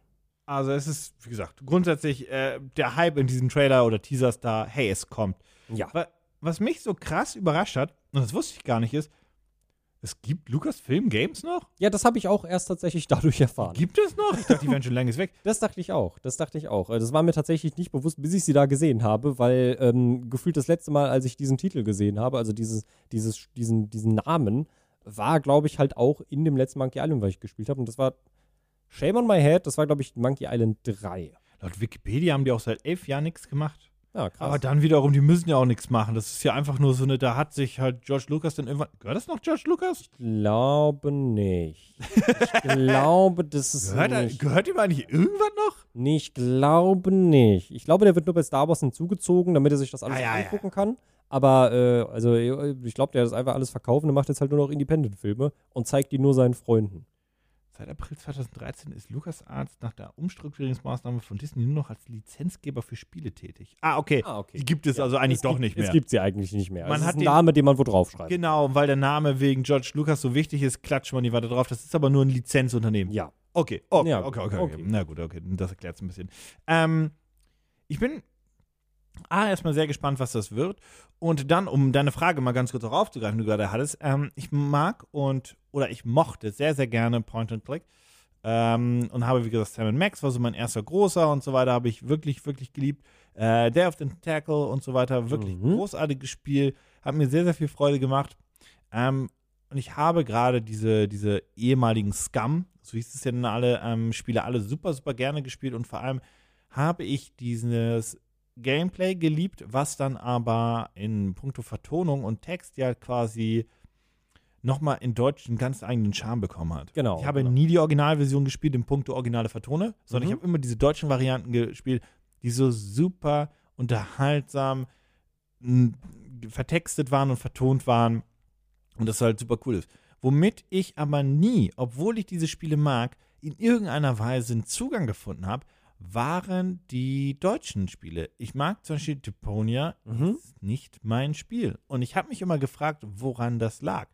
Also es ist, wie gesagt, grundsätzlich äh, der Hype in diesem Trailer oder Teasers da, hey, es kommt. Ja. Wa- Was mich so krass überrascht hat, und das wusste ich gar nicht, ist, es gibt Lucasfilm Games noch? Ja, das habe ich auch erst tatsächlich dadurch erfahren. Gibt es noch? Ich dachte, die wären schon längst weg. Das dachte ich auch. Das dachte ich auch. Äh, Das war mir tatsächlich nicht bewusst, bis ich sie da gesehen habe, weil ähm, gefühlt das letzte Mal, als ich diesen Titel gesehen habe, also dieses, dieses, diesen, diesen Namen, war, glaube ich, halt auch in dem letzten Monkey Island, was ich gespielt habe. Und das war Shame on my head, das war, glaube ich, Monkey Island 3. Laut Wikipedia haben die auch seit elf Jahren nichts gemacht. Ja, krass. Aber dann wiederum, die müssen ja auch nichts machen. Das ist ja einfach nur so eine, da hat sich halt George Lucas dann irgendwann. Gehört das noch George Lucas? glaube nicht. Ich glaube, das ist Gehört, er, nicht. gehört ihm eigentlich irgendwann noch? Nee, ich glaube nicht. Ich glaube, der wird nur bei Star Wars hinzugezogen, damit er sich das alles Ah, ja, ja. angucken kann. Aber äh, also ich glaube, der hat das einfach alles verkaufen und macht jetzt halt nur noch Independent-Filme und zeigt die nur seinen Freunden. Seit April 2013 ist LucasArts nach der Umstrukturierungsmaßnahme von Disney nur noch als Lizenzgeber für Spiele tätig. Ah, okay. Ah, okay. Die gibt es also eigentlich Es doch gibt, nicht mehr. Es gibt sie eigentlich nicht mehr. Man es hat ist ein den- Name, den man wo draufschreibt. Genau, weil der Name wegen George Lucas so wichtig ist, klatscht man die weiter drauf. Das ist aber nur ein Lizenzunternehmen. Ja. Okay, okay, Ja, okay, okay, okay. okay. Na gut, okay, das erklärt es ein bisschen. Ähm, ich bin A, erstmal sehr gespannt, was das wird. Und dann, um deine Frage mal ganz kurz auch aufzugreifen, die du gerade hattest, ähm, ich mag und, oder ich mochte sehr, sehr gerne Point and Click. Ähm, und habe, wie gesagt, Sam Max war so mein erster großer und so weiter, habe ich wirklich, wirklich geliebt. Äh, Day of the Tackle und so weiter, wirklich Mhm. großartiges Spiel, hat mir sehr, sehr viel Freude gemacht. Ähm, und ich habe gerade diese, diese ehemaligen Scum, so hieß es ja dann alle, ähm, Spiele alle super, super gerne gespielt und vor allem habe ich dieses Gameplay geliebt, was dann aber in puncto Vertonung und Text ja quasi nochmal in Deutsch einen ganz eigenen Charme bekommen hat. Genau, Ich habe genau. nie die Originalversion gespielt in puncto originale Vertone, sondern Mhm. ich habe immer diese deutschen Varianten gespielt, die so super unterhaltsam vertextet waren und vertont waren und das halt super cool ist. Womit ich aber nie, obwohl ich diese Spiele mag, in irgendeiner Weise einen Zugang gefunden habe, waren die deutschen Spiele. Ich mag zum Beispiel Deponia, Mhm. ist nicht mein Spiel. Und ich habe mich immer gefragt, woran das lag.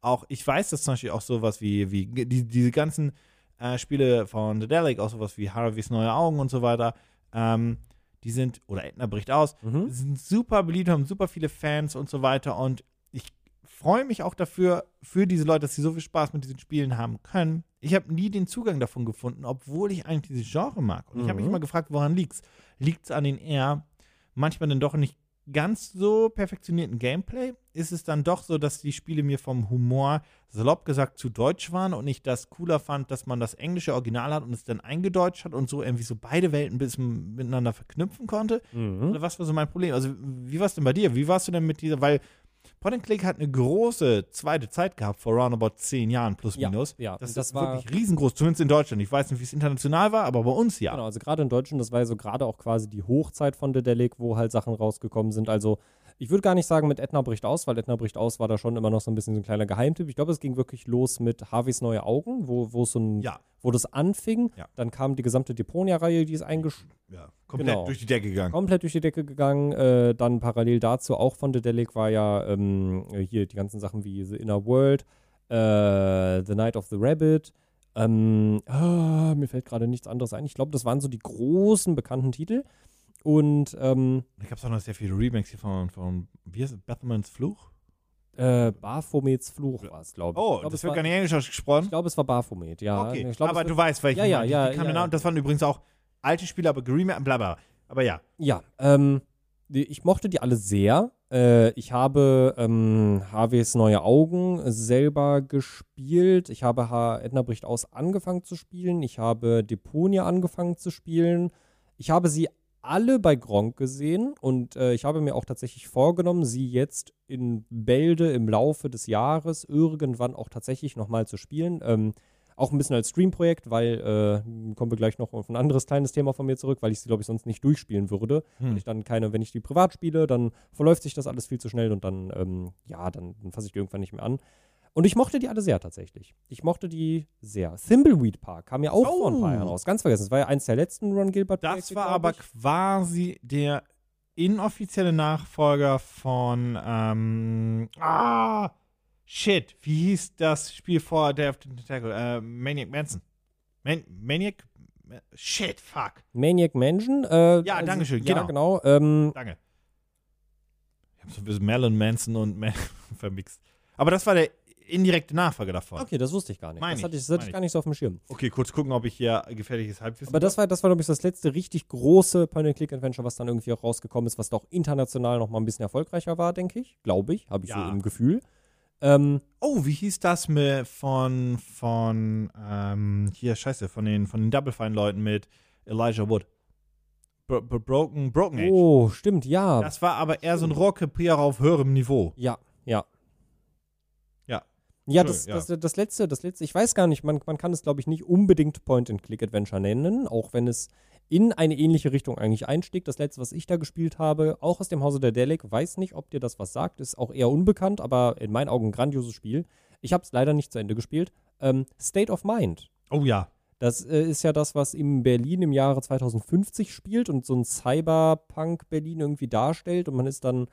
Auch ich weiß, dass zum Beispiel auch sowas wie, wie die, diese ganzen äh, Spiele von The Delic, auch sowas wie Harveys Neue Augen und so weiter, ähm, die sind, oder Edna bricht aus, Mhm. sind super beliebt, haben super viele Fans und so weiter. Und freue mich auch dafür, für diese Leute, dass sie so viel Spaß mit diesen Spielen haben können. Ich habe nie den Zugang davon gefunden, obwohl ich eigentlich dieses Genre mag. Und ich habe mich Mhm. immer gefragt, woran liegt's? Liegt es an den eher manchmal dann doch nicht ganz so perfektionierten Gameplay? Ist es dann doch so, dass die Spiele mir vom Humor salopp gesagt zu deutsch waren und ich das cooler fand, dass man das englische Original hat und es dann eingedeutscht hat und so irgendwie so beide Welten ein bisschen miteinander verknüpfen konnte? Mhm. Oder was war so mein Problem? Also, wie war es denn bei dir? Wie warst du denn mit dieser, weil Point and Click hat eine große zweite Zeit gehabt, vor roundabout zehn Jahren plus Ja, minus. ja. Das, Und das ist war- wirklich riesengroß, zumindest in Deutschland. Ich weiß nicht, wie es international war, aber bei uns ja. Genau, also gerade in Deutschland, das war ja so gerade auch quasi die Hochzeit von Dedelic, wo halt Sachen rausgekommen sind. Also ich würde gar nicht sagen mit Edna bricht aus, weil Edna bricht aus war da schon immer noch so ein bisschen so ein kleiner Geheimtipp. Ich glaube, es ging wirklich los mit Harveys neue Augen, wo, wo so ein, Ja. wo das anfing. Ja. Dann kam die gesamte Deponia-Reihe, die ist eingesch ja. Komplett Genau. durch die Decke gegangen. komplett durch die Decke gegangen. Äh, dann parallel dazu auch von Dedelic war ja ähm, hier die ganzen Sachen wie The Inner World, äh, The Night of the Rabbit. Ähm, ah, mir fällt gerade nichts anderes ein. Ich glaube, das waren so die großen bekannten Titel. Und ähm, Da gab es auch noch sehr viele Remakes hier von, von wie heißt es, Batmans Fluch? äh, Baphomets Fluch war es, glaube ich. Oh, ich. glaub, das wird gar nicht Englisch ausgesprochen. Ich glaube, es war Baphomet, ja. okay, Ich glaub, aber du weißt, welche Ja, ja, ja, Die, die kamen ja. genau, das waren übrigens auch alte Spiele, aber geremaked, bla bla. Aber ja. Ja, ähm, ich mochte die alle sehr. Äh, ich habe ähm, Harveys Neue Augen selber gespielt. Ich habe ha Edna bricht aus angefangen zu spielen. Ich habe Deponia angefangen zu spielen. Ich habe sie alle bei Gronk gesehen und äh, ich habe mir auch tatsächlich vorgenommen, sie jetzt in Bälde im Laufe des Jahres irgendwann auch tatsächlich nochmal zu spielen. Ähm, Auch ein bisschen als Stream-Projekt, weil, äh, kommen wir gleich noch auf ein anderes kleines Thema von mir zurück, weil ich sie, glaube ich, sonst nicht durchspielen würde. Hm. Ich dann keine, wenn ich die privat spiele, dann verläuft sich das alles viel zu schnell und dann, ähm, ja, dann, dann fasse ich die irgendwann nicht mehr an. Und ich mochte die alle sehr tatsächlich. Ich mochte die sehr. Thimbleweed Park kam ja auch vor ein paar Oh. Jahren raus. Ganz vergessen. Das war ja eins der letzten Ron Gilbert Das Projekte, war aber quasi der inoffizielle Nachfolger von ähm, ah, shit, wie hieß das Spiel vor Day of the Tentacle? Äh, Maniac Manson. Man Maniac? Shit, fuck. Maniac Mansion. Äh, Ja, danke schön, Ja, genau. genau. Ähm, Danke. Ich habe so ein bisschen Melon Manson und Man vermixt. Aber das war der indirekte Nachfolger davon. okay, das wusste ich gar nicht. Mein das ich, hatte ich, das hatte ich gar nicht so auf dem Schirm. Okay, kurz gucken, ob ich hier gefährliches Halbwissen Aber das war, das war, glaube ich, das letzte richtig große Point-and-Click-Adventure, was dann irgendwie auch rausgekommen ist, was doch international noch mal ein bisschen erfolgreicher war, denke ich. Glaube ich, habe ich Ja. so im Gefühl. Ähm, Oh, wie hieß das mit von von ähm, hier scheiße von den von den Double Fine Leuten mit Elijah Wood. Bro Bro Broken Broken Age. oh, stimmt, ja. Das war aber eher so ein Rockepierer auf höherem Niveau. Ja, ja. Ja. Das, ja. Das, das letzte, das letzte, ich weiß gar nicht, man, man kann es, glaube ich, nicht unbedingt Point-and-Click-Adventure nennen, auch wenn es in eine ähnliche Richtung eigentlich einstieg. Das letzte, was ich da gespielt habe, auch aus dem Hause der Delic, weiß nicht, ob dir das was sagt, ist auch eher unbekannt, aber in meinen Augen ein grandioses Spiel. Ich habe es leider nicht zu Ende gespielt. Ähm, State of Mind. Oh ja. Das äh, ist ja das, was in Berlin im Jahre 2050 spielt und so ein Cyberpunk-Berlin irgendwie darstellt. Und man ist dann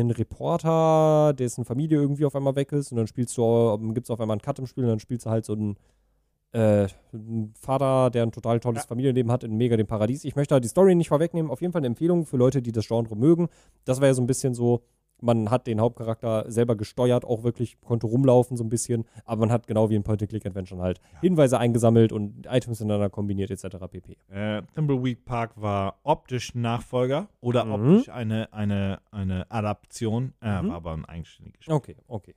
ein Reporter, dessen Familie irgendwie auf einmal weg ist. Und dann spielst du, gibt es auf einmal einen Cut im Spiel und dann spielst du halt so einen, äh, einen Vater, der ein total tolles Ja. Familienleben hat in mega dem Paradies. Ich möchte da die Story nicht vorwegnehmen. Auf jeden Fall eine Empfehlung für Leute, die das Genre mögen. Das war ja so ein bisschen so, man hat den Hauptcharakter selber gesteuert, auch wirklich, konnte rumlaufen so ein bisschen, aber man hat genau wie in Point-and-Click-Adventure halt Hinweise eingesammelt und Items miteinander kombiniert etc. pp. Äh, Thimbleweed Park war optisch Nachfolger oder Mhm. optisch eine eine eine Adaption, äh, Mhm. war aber ein eigenständiges Spiel. Okay, okay.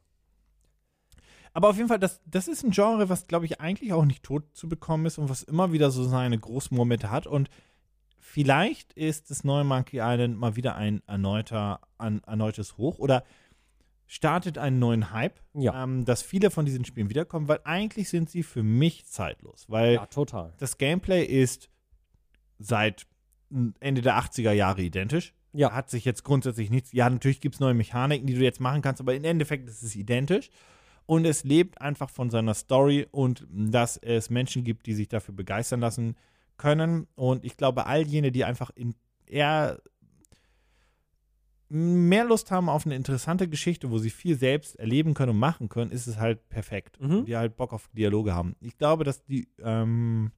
Aber auf jeden Fall, das, das ist ein Genre, was, glaube ich, eigentlich auch nicht tot zu bekommen ist und was immer wieder so seine großen Momente hat. Und vielleicht ist das neue Monkey Island mal wieder ein erneuter, ein erneutes Hoch oder startet einen neuen Hype, Ja. ähm, dass viele von diesen Spielen wiederkommen, weil eigentlich sind sie für mich zeitlos. Weil Ja, total. das Gameplay ist seit Ende der 80er Jahre identisch. Ja. Hat sich jetzt grundsätzlich nichts. Ja, natürlich gibt es neue Mechaniken, die du jetzt machen kannst, aber im Endeffekt ist es identisch. Und es lebt einfach von seiner Story und dass es Menschen gibt, die sich dafür begeistern lassen können. Und ich glaube, all jene, die einfach in eher mehr Lust haben auf eine interessante Geschichte, wo sie viel selbst erleben können und machen können, ist es halt perfekt. Mhm. Die halt Bock auf Dialoge haben. Ich glaube, dass die, ähm,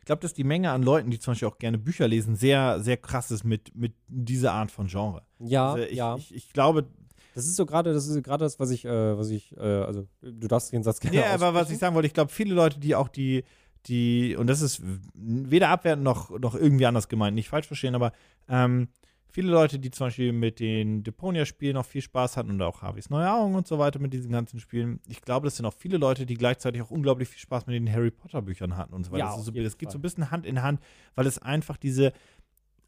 ich glaube, dass die Menge an Leuten, die zum Beispiel auch gerne Bücher lesen, sehr, sehr krass ist mit, mit dieser Art von Genre. Ja, Also ich, ja. ich, ich glaube, das ist so gerade, das ist gerade das, was ich, äh, was ich, äh, also du darfst den Satz gerne ja, aber was ich sagen wollte, ich glaube, viele Leute, die auch die, die, und das ist weder abwertend noch, noch irgendwie anders gemeint, nicht falsch verstehen, aber ähm, viele Leute, die zum Beispiel mit den Deponia-Spielen auch viel Spaß hatten und auch Harveys Neue Augen und so weiter mit diesen ganzen Spielen, ich glaube, das sind auch viele Leute, die gleichzeitig auch unglaublich viel Spaß mit den Harry Potter-Büchern hatten und so weiter. Ja, das, so, das geht so ein bisschen Hand in Hand, weil es einfach diese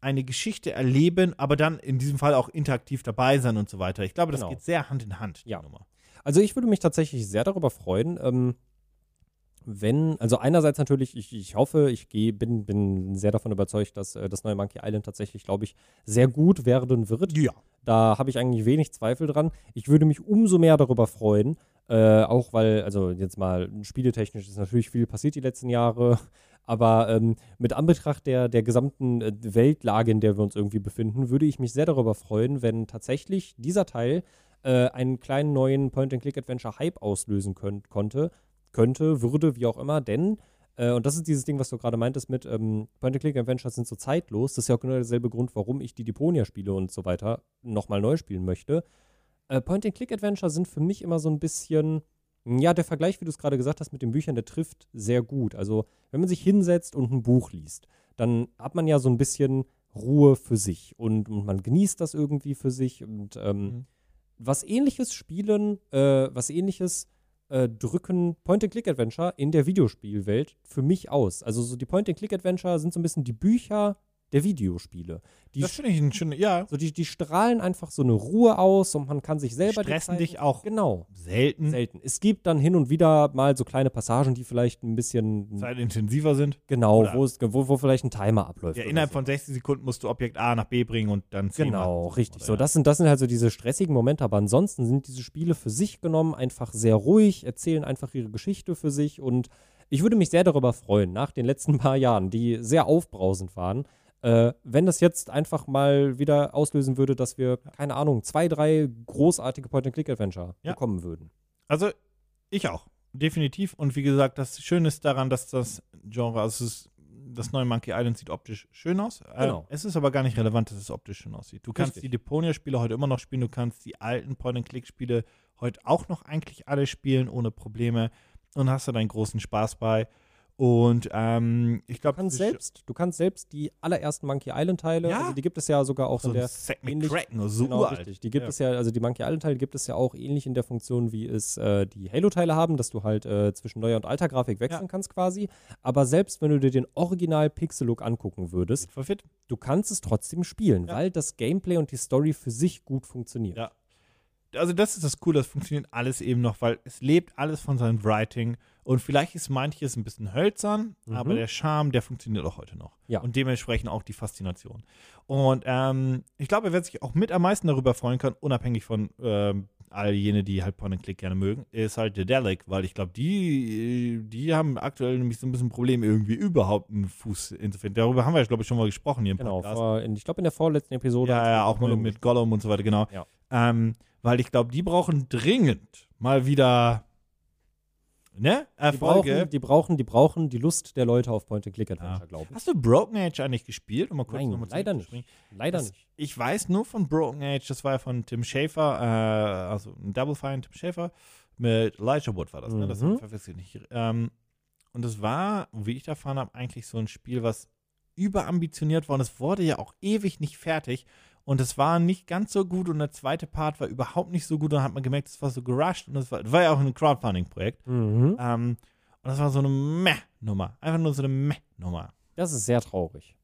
eine Geschichte erleben, aber dann in diesem Fall auch interaktiv dabei sein und so weiter. Ich glaube, das Genau. geht sehr Hand in Hand, die Ja. Nummer. Also ich würde mich tatsächlich sehr darüber freuen, ähm, wenn, also einerseits natürlich, ich, ich hoffe, ich geh, bin, bin sehr davon überzeugt, dass äh, das neue Monkey Island tatsächlich, glaube ich, sehr gut werden wird. Ja. Da habe ich eigentlich wenig Zweifel dran. Ich würde mich umso mehr darüber freuen, äh, auch weil, also jetzt mal spieletechnisch ist natürlich viel passiert die letzten Jahre, aber ähm, mit Anbetracht der, der gesamten äh, Weltlage, in der wir uns irgendwie befinden, würde ich mich sehr darüber freuen, wenn tatsächlich dieser Teil äh, einen kleinen neuen Point-and-Click-Adventure-Hype auslösen könnt, konnte, könnte, würde, wie auch immer, denn äh, und das ist dieses Ding, was du gerade meintest mit ähm, Point-and-Click-Adventures sind so zeitlos. Das ist ja auch genau derselbe Grund, warum ich die Deponia-Spiele und so weiter nochmal neu spielen möchte. Äh, Point-and-Click-Adventure sind für mich immer so ein bisschen, ja, der Vergleich, wie du es gerade gesagt hast, mit den Büchern, der trifft sehr gut. Also, wenn man sich hinsetzt und ein Buch liest, dann hat man ja so ein bisschen Ruhe für sich und, und man genießt das irgendwie für sich und ähm, Mhm. was ähnliches spielen, äh, was ähnliches äh, drücken Point-and-Click-Adventure in der Videospielwelt für mich aus. Also so die Point-and-Click-Adventure sind so ein bisschen die Bücher der Videospiele. Die, Das finde ich ein schöner, ja, so die, die strahlen einfach so eine Ruhe aus und man kann sich selber die stressen Zeit- dich auch Genau. selten, Selten. Es gibt dann hin und wieder mal so kleine Passagen, die vielleicht ein bisschen zeitintensiver sind. genau, wo, es, wo, wo vielleicht ein Timer abläuft. Ja, innerhalb so. von 60 Sekunden musst du Objekt A nach B bringen und dann C Genau, machen. richtig. Oder So, das sind, das sind halt so diese stressigen Momente, aber ansonsten sind diese Spiele für sich genommen einfach sehr ruhig, erzählen einfach ihre Geschichte für sich und ich würde mich sehr darüber freuen, nach den letzten paar Jahren, die sehr aufbrausend waren, äh, wenn das jetzt einfach mal wieder auslösen würde, dass wir, keine Ahnung, zwei, drei großartige Point-and-Click-Adventure Ja. bekommen würden. Also, ich auch. Definitiv. Und wie gesagt, das Schöne ist daran, dass das Genre, also ist, das neue Monkey Island sieht optisch schön aus. Äh, Genau. Es ist aber gar nicht relevant, dass es optisch schön aussieht. Du kannst Richtig. die Deponia-Spiele heute immer noch spielen, du kannst die alten Point-and-Click-Spiele heute auch noch eigentlich alle spielen, ohne Probleme. Und hast da deinen großen Spaß bei. Und ähm, ich Du glaube, kannst selbst, du kannst selbst die allerersten Monkey Island-Teile, Ja. also die gibt es ja sogar auch so in der Zack ähnlich- McCracken, so genau, uralt. richtig. Die gibt Ja. es ja, also die Monkey Island-Teile gibt es ja auch ähnlich in der Funktion, wie es äh, die Halo-Teile haben, dass du halt äh, zwischen neuer und alter Grafik wechseln Ja. kannst quasi. Aber selbst wenn du dir den Original-Pixel-Look angucken würdest, Voll fit. du kannst es trotzdem spielen, weil das Gameplay und die Story für sich gut funktioniert. Ja. Also das ist das Coole, das funktioniert alles eben noch, weil es lebt alles von seinem Writing und vielleicht ist manches ein bisschen hölzern, Mhm. aber der Charme, der funktioniert auch heute noch. Ja. Und dementsprechend auch die Faszination. Und ähm, ich glaube, er wird sich auch mit am meisten darüber freuen können, unabhängig von ähm, all jene, die halt Point and Click gerne mögen, ist halt Dedelic, weil ich glaube, die, die haben aktuell nämlich so ein bisschen Probleme, irgendwie überhaupt einen Fuß hinzufinden. Darüber haben wir, glaube ich, schon mal gesprochen hier im Genau, Podcast. vor, in, ich glaube in der vorletzten Episode. Ja, ja, auch mit, Gollum mit Gollum und so weiter, genau. Ja. Ähm, weil ich glaube, die brauchen dringend mal wieder ne? Die Erfolge. brauchen, die brauchen, die brauchen die Lust der Leute auf Point-and-Click-Adventure, glaube ich. Hast du Broken Age eigentlich gespielt? Um mal kurz Nein, nochmal leider nicht. Leider Das- nicht. Ich weiß nur von Broken Age, das war ja von Tim Schafer, äh, also ein Double Fine Tim Schafer, mit Elijah Wood war das, ne? Das Mhm. verwechsel ich nicht. Ähm, und es war, wie ich erfahren habe, eigentlich so ein Spiel, was überambitioniert war und es wurde ja auch ewig nicht fertig. Und es war nicht ganz so gut und der zweite Part war überhaupt nicht so gut. Und dann hat man gemerkt, es war so gerusht und es war, war ja auch ein Crowdfunding-Projekt. Mhm. Ähm, und das war so eine Meh-Nummer. Einfach nur so eine Meh-Nummer. Das ist sehr traurig.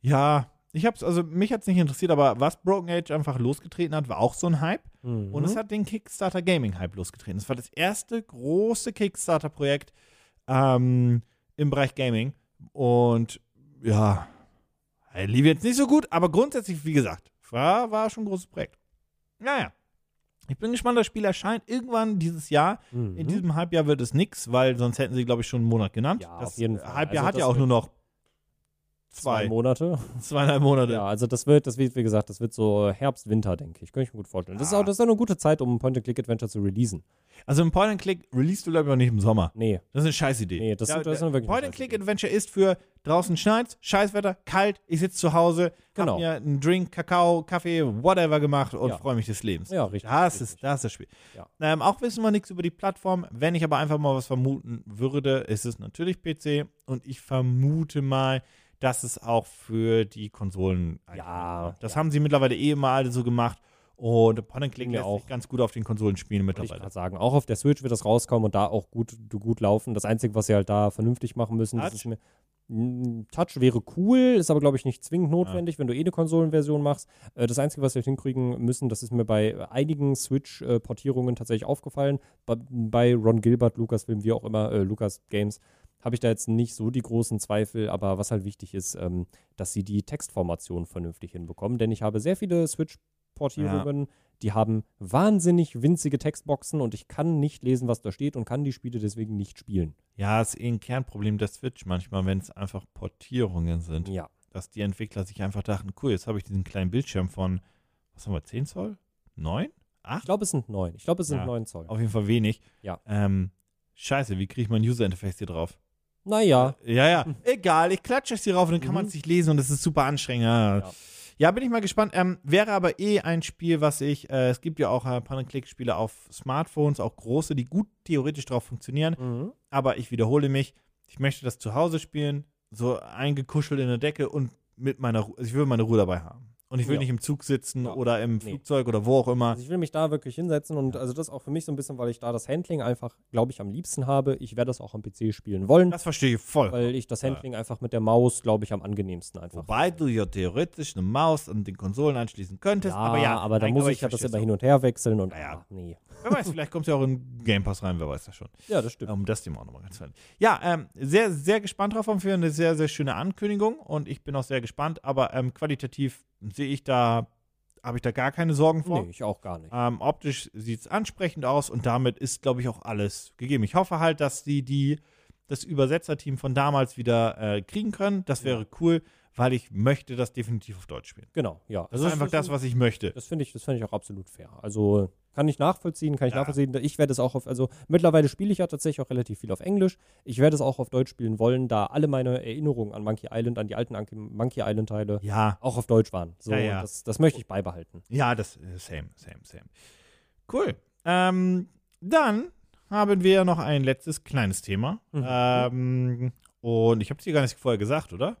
Ja, ich hab's, also mich hat's nicht interessiert, aber was Broken Age einfach losgetreten hat, war auch so ein Hype. Mhm. Und es hat den Kickstarter Gaming Hype losgetreten. Es war das erste große Kickstarter-Projekt ähm, im Bereich Gaming. Und ja, lief jetzt nicht so gut, aber grundsätzlich, wie gesagt, war, war schon ein großes Projekt. Naja. Ich bin gespannt, das Spiel erscheint irgendwann dieses Jahr. Mhm. In diesem Halbjahr wird es nix, weil sonst hätten sie, glaube ich, schon einen Monat genannt. Ja, das. Halbjahr Also hat ja auch nur noch zwei zwei, Monate. zweieinhalb Monate. Ja, also das wird, das wird, wie gesagt, das wird so Herbst, Winter, denke ich. Könnte ich mir gut vorstellen. Das ist Ja. auch, das ist auch eine gute Zeit, um ein Point-and-Click-Adventure zu releasen. Also ein Point-and-Click release du, glaube ich, auch nicht im Sommer. Nee. Das ist eine Scheißidee. Nee, das- das ist eine wirklich Point-and-Click-Adventure ist für draußen schneit, Scheißwetter, kalt, ich sitze zu Hause, Genau. hab mir einen Drink, Kakao, Kaffee, whatever gemacht und Ja. freue mich des Lebens. Ja, richtig. Das richtig. ist, das ist das Spiel. Ja. Ähm, auch wissen wir nichts über die Plattform. Wenn ich aber einfach mal was vermuten würde, ist es natürlich PC und ich vermute mal, dass es auch für die Konsolen Ja. Das ja. haben sie mittlerweile eh immer alle so gemacht und Point-and-Click Mir lässt auch. sich ganz gut auf den Konsolen spielen Wollte ich mittlerweile. gerade sagen. Auch auf der Switch wird das rauskommen und da auch gut, gut laufen. Das Einzige, was sie halt da vernünftig machen müssen, das Touch? ist mir. Touch wäre cool, ist aber, glaube ich, nicht zwingend notwendig, wenn du eh eine Konsolenversion machst. Äh, Das Einzige, was wir hinkriegen müssen, das ist mir bei einigen Switch-Portierungen tatsächlich aufgefallen. Bei, bei Ron Gilbert, Lucasfilm, wie auch immer, äh, Lucas Games, habe ich da jetzt nicht so die großen Zweifel, aber was halt wichtig ist, ähm, dass sie die Textformation vernünftig hinbekommen. Denn ich habe sehr viele Switch-Portierungen, die haben wahnsinnig winzige Textboxen und ich kann nicht lesen, was da steht und kann die Spiele deswegen nicht spielen. Ja, ist eh ein Kernproblem der Switch manchmal, wenn es einfach Portierungen sind. Ja. Dass die Entwickler sich einfach dachten, cool, jetzt habe ich diesen kleinen Bildschirm von, was haben wir, 10 Zoll? 9? 8? Ich glaube, es sind neun. Ich glaube, es sind Ja. neun Zoll. Auf jeden Fall wenig. Ja. Ähm, scheiße, wie kriege ich mein User-Interface hier drauf? Naja. Ja, ja. Egal, ich klatsche es hier rauf und dann kann Mhm. man es nicht lesen und das ist super anstrengend. Ja, Ja. ja bin ich mal gespannt. Ähm, wäre aber eh ein Spiel, was ich, äh, es gibt ja auch äh, Point-and-Click-Spiele auf Smartphones, auch große, die gut theoretisch drauf funktionieren. Mhm. Aber ich wiederhole mich, ich möchte das zu Hause spielen, so eingekuschelt in der Decke und mit meiner Ruhe, also ich will meine Ruhe dabei haben. Und ich will Ja. nicht im Zug sitzen Ja. oder im Nee. Flugzeug oder wo auch immer. Also ich will mich da wirklich hinsetzen und also das auch für mich so ein bisschen, weil ich da das Handling einfach, glaube ich, am liebsten habe. Ich werde das auch am PC spielen wollen, Das verstehe ich voll. weil ich das Handling einfach mit der Maus, glaube ich, am angenehmsten einfach. Wobei du ja theoretisch eine Maus an den Konsolen anschließen könntest. ja, aber ja, aber da muss aber ich ja das immer hin und her wechseln und Ja, ja. ach, nee. Wer weiß, vielleicht kommt ja auch in Game Pass rein, wer weiß das schon. Ja, das stimmt. Um das Thema auch nochmal ganz fertig. Ja, ähm, sehr, sehr gespannt drauf für eine sehr, sehr schöne Ankündigung und ich bin auch sehr gespannt, aber ähm, qualitativ sehe ich da, habe ich da gar keine Sorgen vor. Nee, ich auch gar nicht. Ähm, optisch sieht es ansprechend aus und damit ist, glaube ich, auch alles gegeben. Ich hoffe halt, dass die, die das Übersetzerteam von damals wieder äh, kriegen können. Das wäre cool, weil ich möchte das definitiv auf Deutsch spielen. Genau, ja. Das ist einfach das, was ich möchte. Das finde ich, das finde ich auch absolut fair. Also kann ich nachvollziehen, kann ich Ja. nachvollziehen. Ich werde es auch auf, also mittlerweile spiele ich ja tatsächlich auch relativ viel auf Englisch. Ich werde es auch auf Deutsch spielen wollen, da alle meine Erinnerungen an Monkey Island, an die alten Monkey Island Teile Ja, auch auf Deutsch waren. So, Ja, ja. Das, das möchte ich beibehalten. ja, das äh, same, same, same. Cool. Ähm, dann haben wir noch ein letztes kleines Thema. Mhm. Ähm, und ich habe es dir gar nicht vorher gesagt, oder?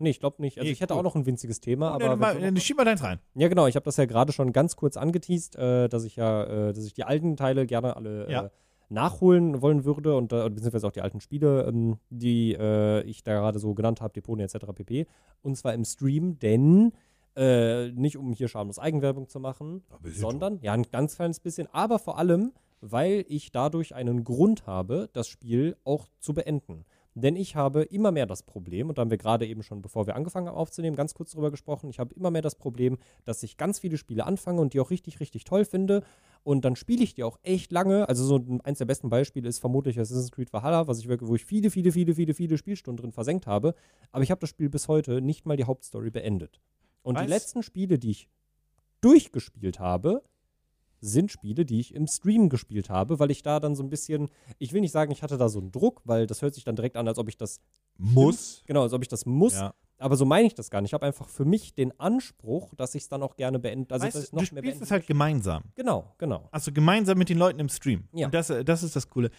Nee, ich glaube nicht. Also Nee, ich hätte cool. auch noch ein winziges Thema, aber mal, äh, schieb mal deins rein. ja genau, ich habe das ja gerade schon ganz kurz angeteased, äh, dass ich ja, äh, dass ich die alten Teile gerne alle Ja. äh, nachholen wollen würde und äh, beziehungsweise auch die alten Spiele, ähm, die äh, ich da gerade so genannt habe, Deponie etc. pp. Und zwar im Stream, denn äh, nicht um hier schamlos Eigenwerbung zu machen, sondern ja ein ganz kleines bisschen, aber vor allem, weil ich dadurch einen Grund habe, das Spiel auch zu beenden. Denn ich habe immer mehr das Problem, und da haben wir gerade eben schon, bevor wir angefangen haben aufzunehmen, ganz kurz drüber gesprochen, ich habe immer mehr das Problem, dass ich ganz viele Spiele anfange und die auch richtig, richtig toll finde. Und dann spiele ich die auch echt lange. Also so ein- eins der besten Beispiele ist vermutlich Assassin's Creed Valhalla, was ich wirklich, wo ich viele, viele, viele, viele, viele Spielstunden drin versenkt habe. Aber ich habe das Spiel bis heute nicht mal die Hauptstory beendet. Und Weiß- die letzten Spiele, die ich durchgespielt habe, sind Spiele, die ich im Stream gespielt habe, weil ich da dann so ein bisschen, ich will nicht sagen, ich hatte da so einen Druck, weil das hört sich dann direkt an, als ob ich das Muss. genau, als ob ich das muss, Ja. aber so meine ich das gar nicht. Ich habe einfach für mich den Anspruch, dass ich es dann auch gerne beende, also weißt, dass noch du mehr spielst es halt gemeinsam. Genau, genau. Also gemeinsam mit den Leuten im Stream. Ja. Und das, das ist das Coole.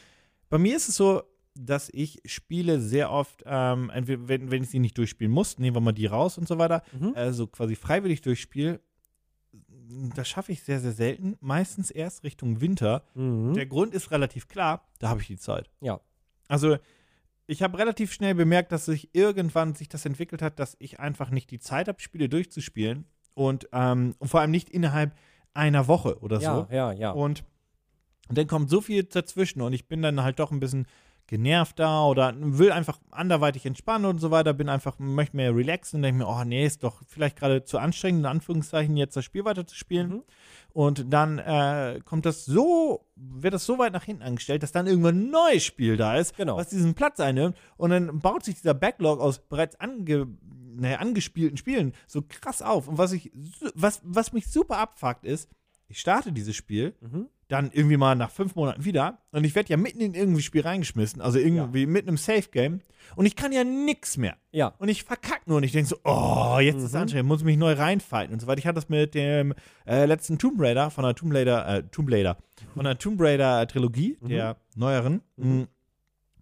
Bei mir ist es so, dass ich Spiele sehr oft, ähm, wenn, wenn ich sie nicht durchspielen muss, nehmen wir mal die raus und so weiter, Mhm. also quasi freiwillig durchspiele, das schaffe ich sehr, sehr selten. Meistens erst Richtung Winter. Mhm. Der Grund ist relativ klar, da habe ich die Zeit. Ja. Also ich habe relativ schnell bemerkt, dass sich irgendwann sich das entwickelt hat, dass ich einfach nicht die Zeit habe, Spiele durchzuspielen und, ähm, und vor allem nicht innerhalb einer Woche oder Ja, so. ja, ja. Und dann kommt so viel dazwischen und ich bin dann halt doch ein bisschen genervt da oder will einfach anderweitig entspannen und so weiter, bin einfach, möchte mehr relaxen und denke mir, oh nee, ist doch vielleicht gerade zu anstrengend, in Anführungszeichen, jetzt das Spiel weiter zu spielen. Mhm. Und dann äh, kommt das so, wird das so weit nach hinten angestellt, dass dann irgendwann ein neues Spiel da ist, Genau. was diesen Platz einnimmt. Und dann baut sich dieser Backlog aus bereits ange, naja, angespielten Spielen so krass auf. Und was ich, was, was mich super abfuckt ist, ich starte dieses Spiel, Mhm. Dann irgendwie mal nach fünf Monaten wieder und ich werde ja mitten in irgendwie Spiel reingeschmissen, also irgendwie mitten im Safe Game und ich kann ja nix mehr. Ja. Und ich verkacke nur und ich denke so, oh, jetzt ist es Mhm. anstrengend, muss mich neu reinfalten und so weiter. Ich hatte das mit dem äh, letzten Tomb Raider von der Tomb Raider, äh, Tomb Raider, von der Tomb Raider Trilogie, Mhm. der neueren. Mhm.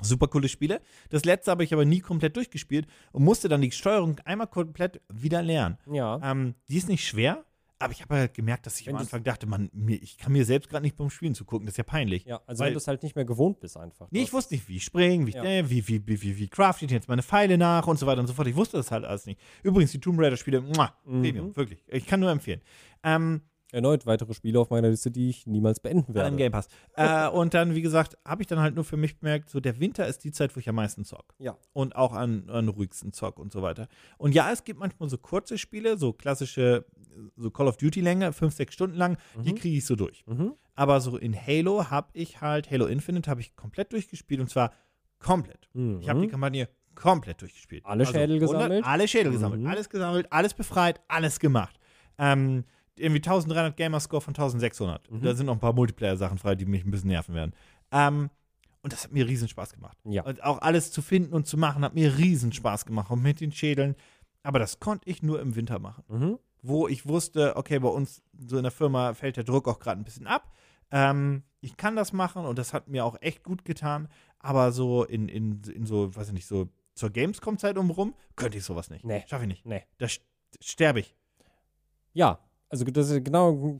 Super coole Spiele. Das letzte habe ich aber nie komplett durchgespielt und musste dann die Steuerung einmal komplett wieder lernen. Ja. Ähm, die ist nicht schwer, aber ich habe halt gemerkt, dass ich Wenn am Anfang dachte, man, mir, ich kann mir selbst gerade nicht beim Spielen zugucken, das ist ja peinlich. Ja, also weil- wenn du es halt nicht mehr gewohnt bist einfach. Nee, ich wusste nicht, wie ich springe, wie Ja. äh, wie, wie, wie, wie, wie craft ich jetzt meine Pfeile nach und so weiter und so fort. Ich wusste das halt alles nicht. Übrigens, die Tomb Raider-Spiele, Mhm. Premium, wirklich. Ich kann nur empfehlen. Ähm, Erneut weitere Spiele auf meiner Liste, die ich niemals beenden werde. im Game Pass. äh, und dann, wie gesagt, habe ich dann halt nur für mich bemerkt, so der Winter ist die Zeit, wo ich am meisten zock. Ja. Und auch an, an ruhigsten zock und so weiter. Und ja, es gibt manchmal so kurze Spiele, so klassische, so Call of Duty-Länge, fünf, sechs Stunden lang, die Mhm. kriege ich so durch. Mhm. Aber so in Halo habe ich halt, Halo Infinite habe ich komplett durchgespielt und zwar komplett. Mhm. Ich habe die Kampagne komplett durchgespielt. Alle Schädel 100 gesammelt? Alle Schädel gesammelt. Mhm. Alles gesammelt, alles befreit, alles gemacht. Ähm, irgendwie 1300 Gamerscore von 1600. Mhm. Da sind noch ein paar Multiplayer-Sachen frei, die mich ein bisschen nerven werden. Ähm, und das hat mir riesen Spaß gemacht. Ja. Und auch alles zu finden und zu machen, hat mir riesen Spaß gemacht. Und mit den Schädeln. Aber das konnte ich nur im Winter machen. Mhm. Wo ich wusste, okay, bei uns so in der Firma fällt der Druck auch gerade ein bisschen ab. Ähm, ich kann das machen und das hat mir auch echt gut getan. Aber so in, in, in so, weiß ich nicht, so zur Gamescom-Zeit umrum, könnte ich sowas nicht. Nee. Schaffe ich nicht. Nee. Da st- sterbe ich. Ja, also das ist genau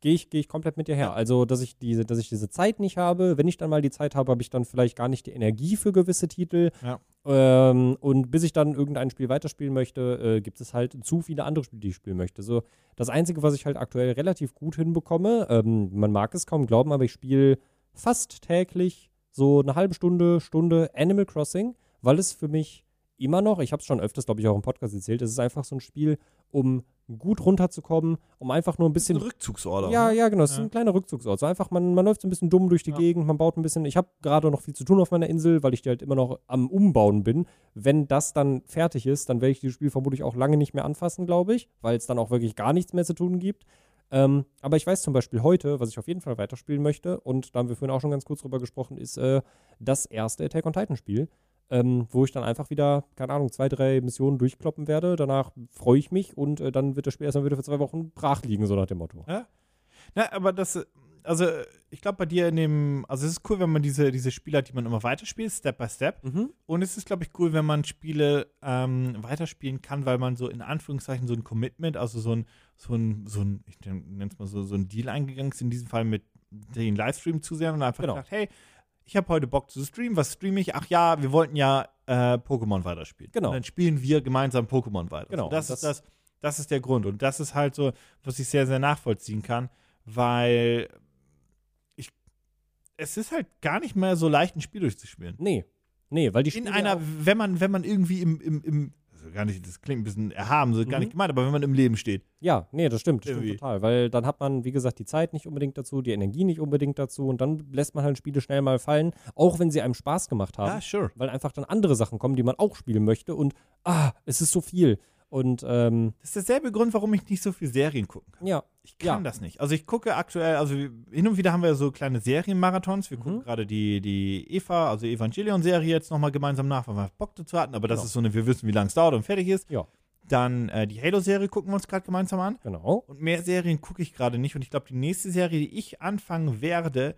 gehe ich, geh ich komplett mit dir her. Also, dass ich diese, dass ich diese Zeit nicht habe. Wenn ich dann mal die Zeit habe, habe ich dann vielleicht gar nicht die Energie für gewisse Titel. Ja. Ähm, und bis ich dann irgendein Spiel weiterspielen möchte, äh, gibt es halt zu viele andere Spiele, die ich spielen möchte. So, das Einzige, was ich halt aktuell relativ gut hinbekomme, ähm, man mag es kaum glauben, aber ich spiele fast täglich so eine halbe Stunde, Stunde Animal Crossing, weil es für mich immer noch, ich habe es schon öfters, glaube ich, auch im Podcast erzählt, es ist einfach so ein Spiel, um gut runterzukommen, um einfach nur ein bisschen. Ein Rückzugsort. Ja, ne? ja, genau. Es ist Ja. ein kleiner Rückzugsort. So einfach, man, man läuft so ein bisschen dumm durch die Ja. Gegend, man baut ein bisschen. Ich habe gerade noch viel zu tun auf meiner Insel, weil ich die halt immer noch am Umbauen bin. Wenn das dann fertig ist, dann werde ich dieses Spiel vermutlich auch lange nicht mehr anfassen, glaube ich, weil es dann auch wirklich gar nichts mehr zu tun gibt. Ähm, aber ich weiß zum Beispiel heute, was ich auf jeden Fall weiterspielen möchte, und da haben wir vorhin auch schon ganz kurz drüber gesprochen, ist äh, das erste Attack on Titan Spiel, ähm, wo ich dann einfach wieder, keine Ahnung, zwei, drei Missionen durchkloppen werde. Danach freue ich mich und äh, dann wird das Spiel erstmal wieder für zwei Wochen brach liegen, so nach dem Motto. Na, aber das, äh, also ich glaube bei dir in dem, also es ist cool, wenn man diese, diese Spiele hat, die man immer weiterspielt, Step by Step. Mhm. Und es ist, glaube ich, cool, wenn man Spiele ähm, weiterspielen kann, weil man so in Anführungszeichen so ein Commitment, also so ein, so ein, so ein, ich nenne es mal so, so ein Deal eingegangen ist, in diesem Fall mit den Livestream-Zusehern und einfach Genau. gesagt, hey, ich habe heute Bock zu streamen, was streame ich? Ach ja, wir wollten ja äh, Pokémon weiterspielen. Genau. Und dann spielen wir gemeinsam Pokémon weiter. Genau, So, das, und ist das, das ist der Grund. Und das ist halt so, was ich sehr, sehr nachvollziehen kann, weil ich, es ist halt gar nicht mehr so leicht, ein Spiel durchzuspielen Nee. Nee, weil die in Spiele einer, auch- wenn man, wenn man irgendwie im, im, im gar nicht, das klingt ein bisschen erhaben, so gar Mhm. nicht gemeint, aber wenn man im Leben steht. Ja, nee, das stimmt, das stimmt total. Weil dann hat man, wie gesagt, die Zeit nicht unbedingt dazu, die Energie nicht unbedingt dazu und dann lässt man halt Spiele schnell mal fallen, auch wenn sie einem Spaß gemacht haben. sure. Weil einfach dann andere Sachen kommen, die man auch spielen möchte und ah, es ist so viel. Und ähm, Das ist derselbe Grund, warum ich nicht so viel Serien gucken kann. ja, Ich kann Ja. das nicht. Also ich gucke aktuell, also hin und wieder haben wir so kleine Serienmarathons. Wir Mhm. gucken gerade die, die Eva, also Evangelion-Serie jetzt nochmal gemeinsam nach, weil wir Bock dazu hatten. Aber das Genau. ist so eine, wir wissen, wie lange es dauert und fertig ist. Ja. Dann äh, die Halo-Serie gucken wir uns gerade gemeinsam an. genau. Und mehr Serien gucke ich gerade nicht. Und ich glaube, die nächste Serie, die ich anfangen werde,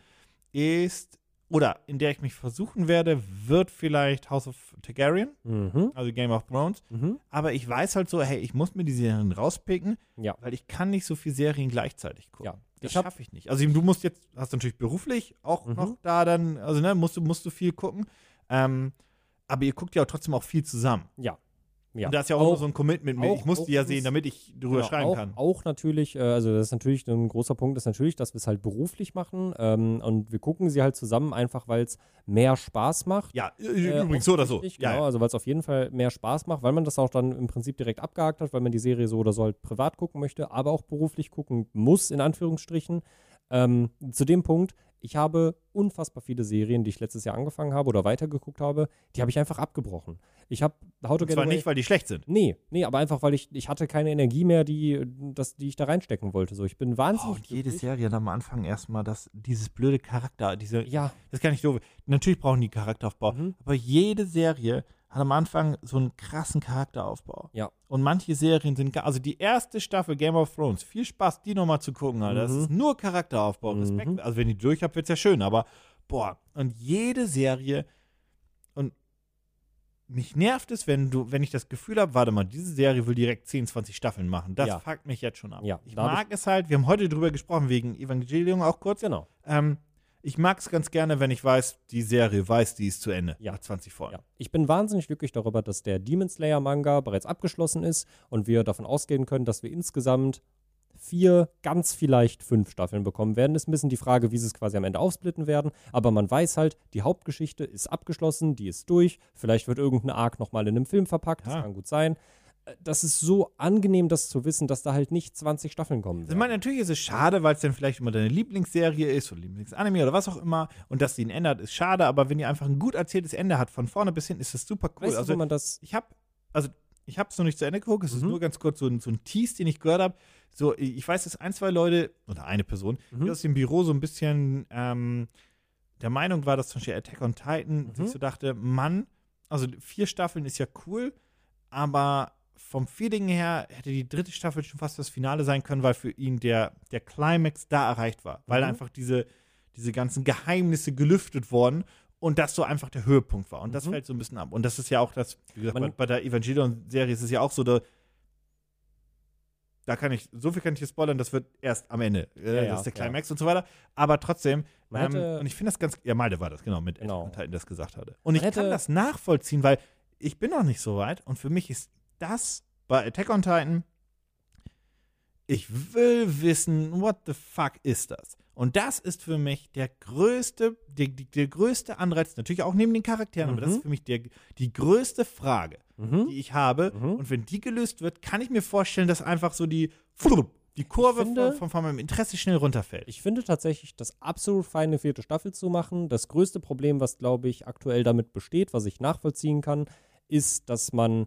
ist, oder in der ich mich versuchen werde, wird vielleicht House of Targaryen, Mhm. also Game of Thrones. Mhm. Aber ich weiß halt so, hey, ich muss mir die Serien rauspicken, Ja. weil ich kann nicht so viele Serien gleichzeitig gucken. Ja. Das schaffe ich nicht. Also du musst jetzt, hast natürlich beruflich auch Mhm. noch da dann, also ne, musst du, musst du viel gucken. Ähm, aber ihr guckt ja auch trotzdem auch viel zusammen. Ja. Ja. Und da ist ja auch, immer so ein Commitment mit, auch- ich muss auch die ja sehen, damit ich drüber Genau, schreiben auch, kann. Auch natürlich, äh, also das ist natürlich ein großer Punkt, ist natürlich, dass wir es halt beruflich machen ähm, und wir gucken sie halt zusammen, einfach weil es mehr Spaß macht. Ja, Äh, übrigens so oder so. offensichtlich, Ja, Genau, ja. also weil es auf jeden Fall mehr Spaß macht, weil man das auch dann im Prinzip direkt abgehakt hat, weil man die Serie so oder so halt privat gucken möchte, aber auch beruflich gucken muss, in Anführungsstrichen. Ähm, zu dem Punkt, ich habe unfassbar viele Serien, die ich letztes Jahr angefangen habe oder weitergeguckt habe, die habe ich einfach abgebrochen. Ich habe How to Und Get zwar Away nicht, weil die schlecht sind. Nee, nee, aber einfach, weil ich, ich hatte keine Energie mehr, die, das, die ich da reinstecken wollte. So, ich bin Oh, wahnsinnig. und jede glücklich. Serie hat am Anfang erstmal das, dieses blöde Charakter, diese, Ja, das ist gar nicht doof. Natürlich brauchen die Charakteraufbau, Mhm. aber jede Serie hat am Anfang so einen krassen Charakteraufbau. Ja. Und manche Serien sind, also die erste Staffel Game of Thrones, viel Spaß, die nochmal zu gucken, Alter. Das Mhm. ist nur Charakteraufbau, Respekt. Mhm. Also wenn die durch habt, wird's ja schön, aber boah, und jede Serie und mich nervt es, wenn du, wenn ich das Gefühl habe, warte mal, diese Serie will direkt 10, 20 Staffeln machen. Das Ja. fuckt mich jetzt schon ab. Ja, ich mag es halt, wir haben heute drüber gesprochen, wegen Evangelium auch kurz. genau. Ähm, ich mag es ganz gerne, wenn ich weiß, die Serie weiß, die ist zu Ende. Ja. Nach 20 Folgen. Ja. Ich bin wahnsinnig glücklich darüber, dass der Demon Slayer Manga bereits abgeschlossen ist und wir davon ausgehen können, dass wir insgesamt vier, ganz vielleicht fünf Staffeln bekommen werden. Ist ein bisschen die Frage, wie sie es quasi am Ende aufsplitten werden. Aber man weiß halt, die Hauptgeschichte ist abgeschlossen, die ist durch. Vielleicht wird irgendein Arc nochmal in einem Film verpackt, das Ja. kann gut sein. Äh, Das ist so angenehm, das zu wissen, dass da halt nicht 20 Staffeln kommen Also, ich meine, natürlich ist es schade, weil es dann vielleicht immer deine Lieblingsserie ist oder Lieblingsanime oder was auch immer und dass sie ihn ändert, ist schade, aber wenn ihr einfach ein gut erzähltes Ende hat, von vorne bis hin, ist das super cool. Weißt also man das ich habe, also ich habe es noch nicht zu Ende geguckt, es ist Mhm. nur ganz kurz so ein, so ein Tease, den ich gehört habe. So, ich weiß, dass ein, zwei Leute, oder eine Person, Mhm. die aus dem Büro so ein bisschen ähm, der Meinung war, dass zum Beispiel Attack on Titan Mhm. sich so dachte, Mann, also vier Staffeln ist ja cool, aber vom Feeling her hätte die dritte Staffel schon fast das Finale sein können, weil für ihn der, der Climax da erreicht war. Weil Mhm. einfach diese, diese ganzen Geheimnisse gelüftet wurden und das so einfach der Höhepunkt war. Und das Mhm. fällt so ein bisschen ab. Und das ist ja auch das, wie gesagt, bei, bei der Evangelion-Serie ist es ja auch so, da, da kann ich, so viel kann ich hier spoilern, das wird erst am Ende. Äh, Ja, ja, das ist der ja. Climax und so weiter. Aber trotzdem, ähm, und ich finde das ganz, ja, Malte war das, genau, mit Genau. Titan das gesagt hatte. Und ich kann das nachvollziehen, weil ich bin noch nicht so weit und für mich ist das bei Attack on Titan, ich will wissen, what the fuck ist das? Und das ist für mich der größte, der, der größte Anreiz, natürlich auch neben den Charakteren, aber das Mhm. ist für mich der, die größte Frage, Mhm. die ich habe. Mhm. Und wenn die gelöst wird, kann ich mir vorstellen, dass einfach so die, die Kurve finde- von, von, von meinem Interesse schnell runterfällt. Ich finde tatsächlich, das absolut feine vierte Staffel zu machen. Das größte Problem, was, glaube ich, aktuell damit besteht, was ich nachvollziehen kann, ist, dass man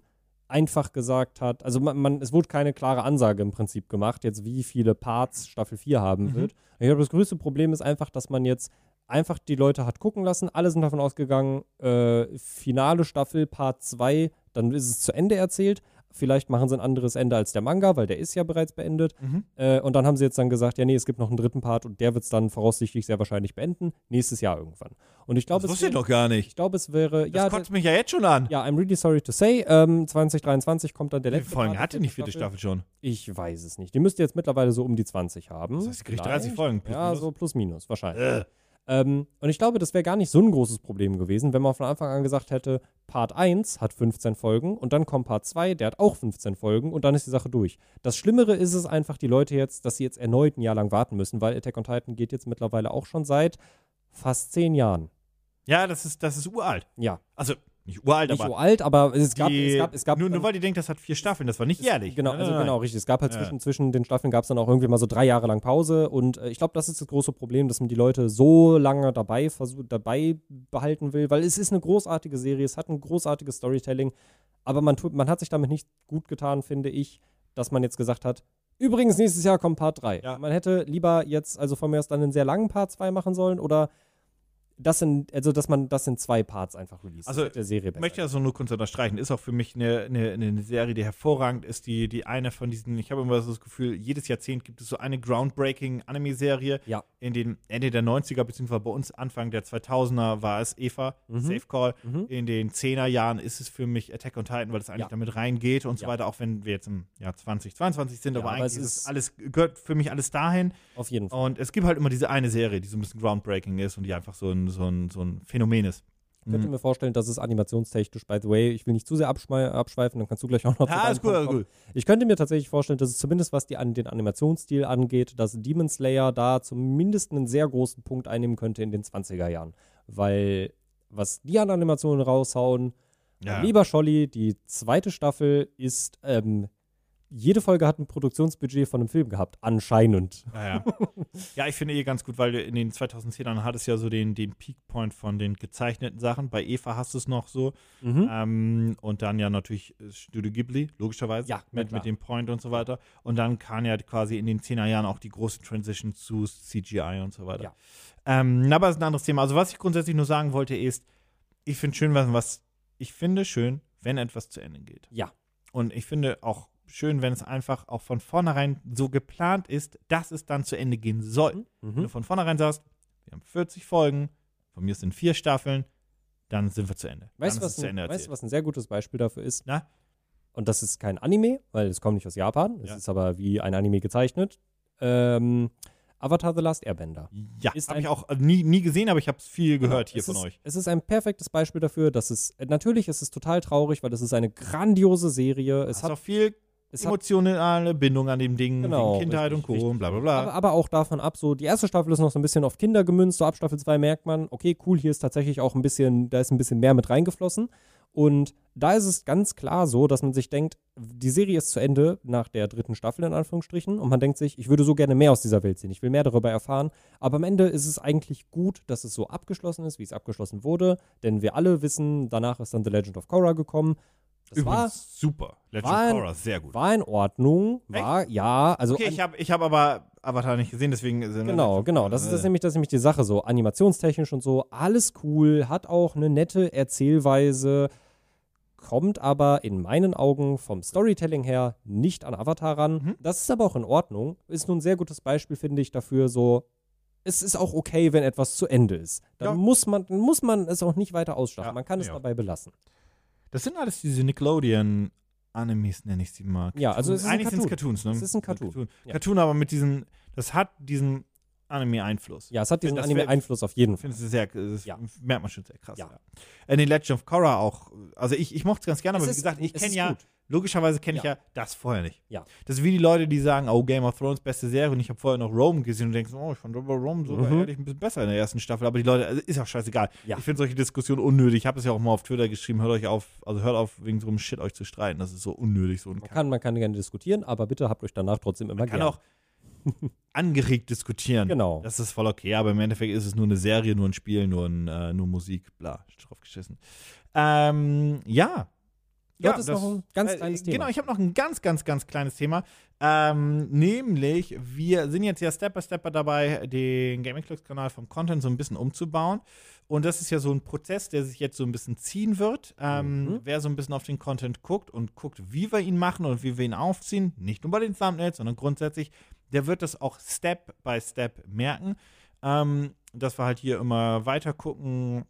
einfach gesagt hat, also man, man, es wurde keine klare Ansage im Prinzip gemacht, jetzt wie viele Parts Staffel 4 haben Mhm. wird. Ich glaube, das größte Problem ist einfach, dass man jetzt einfach die Leute hat gucken lassen, alle sind davon ausgegangen, äh, finale Staffel, Part 2, dann ist es zu Ende erzählt. Vielleicht machen sie ein anderes Ende als der Manga, weil der ist ja bereits beendet. Mhm. Äh, und dann haben sie jetzt dann gesagt, ja, nee, es gibt noch einen dritten Part und der wird es dann voraussichtlich sehr wahrscheinlich beenden, nächstes Jahr irgendwann. Und ich glaube, Das wusste ich doch gar nicht. ich glaube, es wäre, Das ja, kotzt mich ja jetzt schon an. ja, I'm really sorry to say, ähm, 2023 kommt dann der Wie letzte viele Folgen Part hatte vierten vierte Staffel schon? Ich weiß es nicht. Die müsste jetzt mittlerweile so um die 20 haben. Das heißt, sie kriegt Vielleicht. 30 Folgen. plus Ja, minus. so plus minus, wahrscheinlich. Äh. Ähm, und ich glaube, das wäre gar nicht so ein großes Problem gewesen, wenn man von Anfang an gesagt hätte, Part 1 hat 15 Folgen und dann kommt Part 2, der hat auch 15 Folgen und dann ist die Sache durch. Das Schlimmere ist es einfach, die Leute jetzt, dass sie jetzt erneut ein Jahr lang warten müssen, weil Attack on Titan geht jetzt mittlerweile auch schon seit fast 10 Jahren. Ja, das ist, das ist uralt. Ja, Also, nicht uralt, nicht aber. so alt, aber es gab, die, es gab, es gab nur, nur weil die denkt, das hat vier Staffeln, das war nicht jährlich. Genau, Nein, also nein, nein. genau, richtig. Es gab halt Ja. zwischen, zwischen den Staffeln gab es dann auch irgendwie mal so drei Jahre lang Pause und äh, ich glaube, das ist das große Problem, dass man die Leute so lange dabei versucht, dabei behalten will, weil es ist eine großartige Serie, es hat ein großartiges Storytelling, aber man tut, man hat sich damit nicht gut getan, finde ich, dass man jetzt gesagt hat, übrigens nächstes Jahr kommt Part 3. Ja. Man hätte lieber jetzt, also von mir aus dann einen sehr langen Part 2 machen sollen oder das in, also dass man das in zwei Parts einfach release. Also, der Serie Ich besser. möchte das nur kurz unterstreichen. Ist auch für mich eine, eine, eine Serie, die hervorragend ist. Die, die eine von diesen, ich habe immer so das Gefühl, jedes Jahrzehnt gibt es so eine groundbreaking Anime-Serie. Ja. In den Ende der 90er, beziehungsweise bei uns Anfang der 2000er war es Eva, Mhm. Safe Call. Mhm. In den 10er Jahren ist es für mich Attack on Titan, weil es eigentlich Ja. damit reingeht und so Ja. weiter, auch wenn wir jetzt im Jahr 2022 sind. Aber aber eigentlich ist es ist- alles, gehört für mich alles dahin. Auf jeden Fall. Und es gibt halt immer diese eine Serie, die so ein bisschen groundbreaking ist und die einfach so ein, so ein, so ein Phänomen ist. Ich könnte Mhm. mir vorstellen, dass es animationstechnisch, by the way, ich will nicht zu sehr abschweifen, dann kannst du gleich auch noch Ja, ist gut, kommen. gut. Ich könnte mir tatsächlich vorstellen, dass es zumindest was die, an den Animationsstil angeht, dass Demon Slayer da zumindest einen sehr großen Punkt einnehmen könnte in den 20er Jahren. Weil was die an Animationen raushauen, Ja. lieber Scholli, die zweite Staffel ist, ähm, jede Folge hat ein Produktionsbudget von einem Film gehabt, anscheinend. Ja, ja. ja, ich finde eh ganz gut, weil in den 2010ern hat es ja so den, den Peakpoint von den gezeichneten Sachen. Bei Eva hast du es noch so. Mhm. Ähm, und dann ja natürlich äh, Studio Ghibli, logischerweise. Ja, mit, klar. mit dem Point und so weiter. Und dann kam ja quasi in den 10er Jahren auch die große Transition zu CGI und so weiter. Ja. Ähm, aber das ist ein anderes Thema. Also, was ich grundsätzlich nur sagen wollte, ist, ich finde schön, was, was ich finde schön, wenn etwas zu Ende geht. Ja. Und ich finde auch schön, wenn es einfach auch von vornherein so geplant ist, dass es dann zu Ende gehen soll. Wenn du Mhm. von vornherein sagst, wir haben 40 Folgen, von mir sind vier Staffeln, dann sind wir zu Ende. Weißt du, was, ein- weißt, was ein sehr gutes Beispiel dafür ist? Na? Und das ist kein Anime, weil es kommt nicht aus Japan. Es Ja. ist aber wie ein Anime gezeichnet. Ähm, Avatar The Last Airbender. Ja, habe ich auch nie, nie gesehen, aber ich habe es viel gehört hier von ist, euch. Es ist ein perfektes Beispiel dafür, dass es, äh, natürlich ist es total traurig, weil es ist eine grandiose Serie. Es Es hat, hat auch viel es emotionale Bindung an dem Ding, Genau, Kindheit richtig, und Co. und bla bla bla. aber, aber auch davon ab, so die erste Staffel ist noch so ein bisschen auf Kinder gemünzt, so ab Staffel 2 merkt man, okay, cool, hier ist tatsächlich auch ein bisschen, da ist ein bisschen mehr mit reingeflossen. Und da ist es ganz klar so, dass man sich denkt, die Serie ist zu Ende nach der dritten Staffel in Anführungsstrichen und man denkt sich, ich würde so gerne mehr aus dieser Welt sehen, ich will mehr darüber erfahren. Aber am Ende ist es eigentlich gut, dass es so abgeschlossen ist, wie es abgeschlossen wurde, denn wir alle wissen, danach ist dann The Legend of Korra gekommen. Das Übrigens war, super. Legend war of ein- Korra, sehr gut. war in Ordnung, war, ja, also Okay, ich habe ich hab aber Avatar nicht gesehen, deswegen sind Genau, genau. Das ist, das äh, nämlich, das ist nämlich die Sache so. Animationstechnisch und so, alles cool, hat auch eine nette Erzählweise, kommt aber in meinen Augen vom Storytelling her nicht an Avatar ran. Mhm. Das ist aber auch in Ordnung. Ist nun ein sehr gutes Beispiel, finde ich, dafür so. Es ist auch okay, wenn etwas zu Ende ist. Dann Ja. muss, man, muss man es auch nicht weiter ausstatten. Ja, man kann es ja. dabei belassen. Das sind alles diese Nickelodeon Animes, nenne ich sie mal. Ja, also es ist ein Eigentlich sind es Cartoon. Cartoons, ne? Es ist ein Cartoon. Cartoon, Ja. Cartoon aber mit diesem, das hat diesen Anime-Einfluss. Ja, es hat diesen Anime-Einfluss auf jeden Ich Fall. finde es sehr, das Ja. merkt man schon sehr krass. Ja. Ja. In den Legend of Korra auch, also ich, ich mochte es ganz gerne, aber Es wie gesagt, ich kenne ja, gut. logischerweise kenne ich Ja. das vorher nicht. Ja. Das ist wie die Leute, die sagen, oh, Game of Thrones, beste Serie und ich habe vorher noch Rome gesehen und denkst, oh, ich fand Rome sogar Mhm. ehrlich ein bisschen besser in der ersten Staffel, aber die Leute, also ist auch scheißegal. Ja. Ich finde solche Diskussionen unnötig. Ich habe es ja auch mal auf Twitter geschrieben, hört euch auf, also hört auf, wegen so einem Shit euch zu streiten. Das ist so unnötig, so ein Man Kack. kann, man kann gerne diskutieren, aber bitte habt euch danach trotzdem immer Man kann gern. auch angeregt diskutieren. Genau. Das ist voll okay, aber im Endeffekt ist es nur eine Serie, nur ein Spiel, nur, ein, äh, nur Musik, bla, drauf geschissen. Ähm, ja. Du hattest noch ein ganz äh, kleines Thema. Genau, ich habe noch ein ganz, ganz, ganz kleines Thema. Ähm, nämlich, wir sind jetzt ja Step by Step dabei, den Gaming Clicks Kanal vom Content so ein bisschen umzubauen. Und das ist ja so ein Prozess, der sich jetzt so ein bisschen ziehen wird. Ähm, Mhm. Wer so ein bisschen auf den Content guckt und guckt, wie wir ihn machen und wie wir ihn aufziehen, nicht nur bei den Thumbnails, sondern grundsätzlich, der wird das auch Step by Step merken. Ähm, dass wir halt hier immer weiter gucken,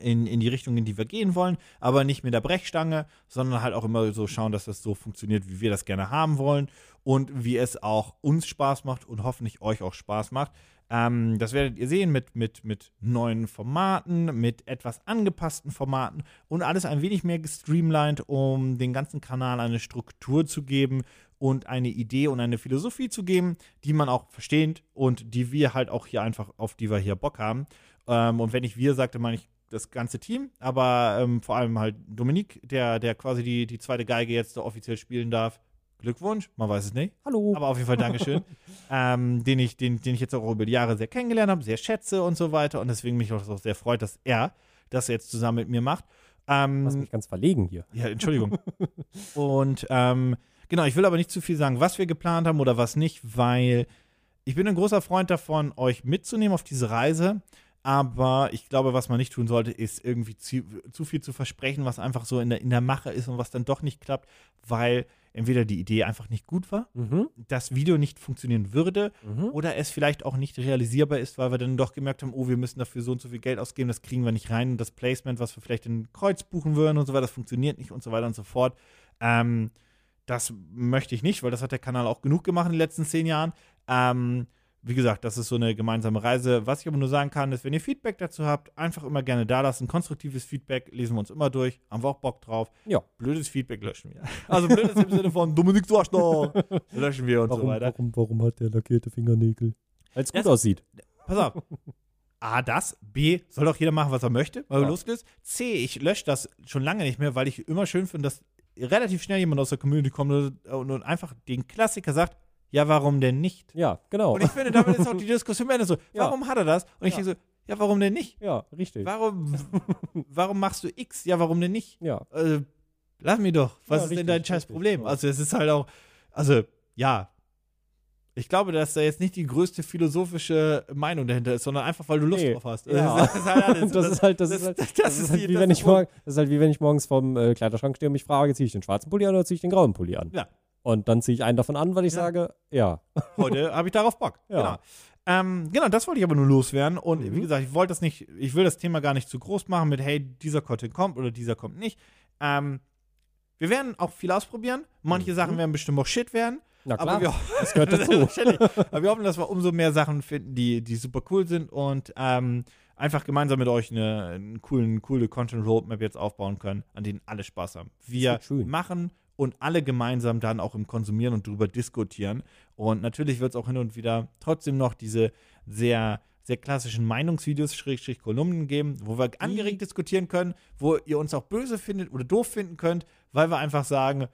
in, in die Richtung, in die wir gehen wollen, aber nicht mit der Brechstange, sondern halt auch immer so schauen, dass das so funktioniert, wie wir das gerne haben wollen und wie es auch uns Spaß macht und hoffentlich euch auch Spaß macht. Ähm, das werdet ihr sehen mit, mit, mit neuen Formaten, mit etwas angepassten Formaten und alles ein wenig mehr gestreamlined, um den ganzen Kanal eine Struktur zu geben und eine Idee und eine Philosophie zu geben, die man auch versteht und die wir halt auch hier einfach, auf die wir hier Bock haben. Ähm, und wenn ich wir sagte, meine ich das ganze Team, aber ähm, vor allem halt Dominik, der, der quasi die, die zweite Geige jetzt offiziell spielen darf. Glückwunsch, man weiß es nicht. Hallo. Aber auf jeden Fall Dankeschön. ähm, den, ich, den, den ich jetzt auch über die Jahre sehr kennengelernt habe, sehr schätze und so weiter. Und deswegen mich auch sehr freut, dass er das jetzt zusammen mit mir macht. Ähm, Lass mich ganz verlegen hier. ja, Entschuldigung. und ähm, genau, ich will aber nicht zu viel sagen, was wir geplant haben oder was nicht, weil ich bin ein großer Freund davon, euch mitzunehmen auf diese Reise. Aber ich glaube, was man nicht tun sollte, ist irgendwie zu, zu viel zu versprechen, was einfach so in der, in der Mache ist und was dann doch nicht klappt, weil entweder die Idee einfach nicht gut war, Mhm. das Video nicht funktionieren würde Mhm. oder es vielleicht auch nicht realisierbar ist, weil wir dann doch gemerkt haben, oh, wir müssen dafür so und so viel Geld ausgeben, das kriegen wir nicht rein und das Placement, was wir vielleicht in Kreuz buchen würden und so weiter, das funktioniert nicht und so weiter und so fort. Ähm, das möchte ich nicht, weil das hat der Kanal auch genug gemacht in den letzten zehn Jahren. Ähm, wie gesagt, das ist so eine gemeinsame Reise. Was ich aber nur sagen kann, ist, wenn ihr Feedback dazu habt, einfach immer gerne da lassen. Konstruktives Feedback lesen wir uns immer durch. Haben wir auch Bock drauf. Ja. Blödes Feedback löschen wir. Also blödes im Sinne von Dominik, du Arschloch. Löschen wir und so Warum, weiter. warum, warum hat der lackierte Fingernägel? Weil es gut Das- aussieht. Pass auf. A, das. B, soll doch jeder machen, was er möchte, weil Ja. er losgelöst. C, ich lösche das schon lange nicht mehr, weil ich immer schön finde, dass relativ schnell jemand aus der Community kommt und, und, einfach den Klassiker sagt, ja, warum denn nicht? Ja, genau. Und ich finde, damit ist auch die Diskussion beendet so, Ja. warum hat er das? Und ich Ja. denke so, ja, warum denn nicht? ja, richtig. Warum, warum machst du X? Ja, warum denn nicht? Ja. Äh, lass mich doch. Was Ja, ist denn richtig, dein scheiß Problem? ja. Also, es ist halt auch, also, ja. Ich glaube, dass da jetzt nicht die größte philosophische Meinung dahinter ist, sondern einfach, weil du Lust Nee. drauf hast. Ja. Das ist halt das, ist halt, das, das- ist halt, das das, ist ist halt wie wenn ich wohl- morgen, das ist halt wie wenn ich morgens vorm äh, Kleiderschrank stehe und mich frage, ziehe ich den schwarzen Pulli an oder ziehe ich den grauen Pulli an? Ja. Und dann ziehe ich einen davon an, weil ich Ja. sage, ja. Heute habe ich darauf Bock. Ja. Genau. Ähm, genau, das wollte ich aber nur loswerden. Und Mhm. wie gesagt, ich wollte das nicht, ich will das Thema gar nicht zu groß machen mit, hey, dieser Content kommt oder dieser kommt nicht. Ähm, wir werden auch viel ausprobieren. Manche Mhm. Sachen werden bestimmt auch Shit werden. Na klar, Aber wir, das gehört dazu. Aber wir hoffen, dass wir umso mehr Sachen finden, die, die super cool sind und ähm, einfach gemeinsam mit euch eine, coolen, coole Content Roadmap jetzt aufbauen können, an denen alle Spaß haben. Wir machen und alle gemeinsam dann auch im Konsumieren und drüber diskutieren. Und natürlich wird es auch hin und wieder trotzdem noch diese sehr sehr klassischen Meinungsvideos, Schrägstrich Kolumnen geben, wo wir angeregt diskutieren können, wo ihr uns auch böse findet oder doof finden könnt, weil wir einfach sagen,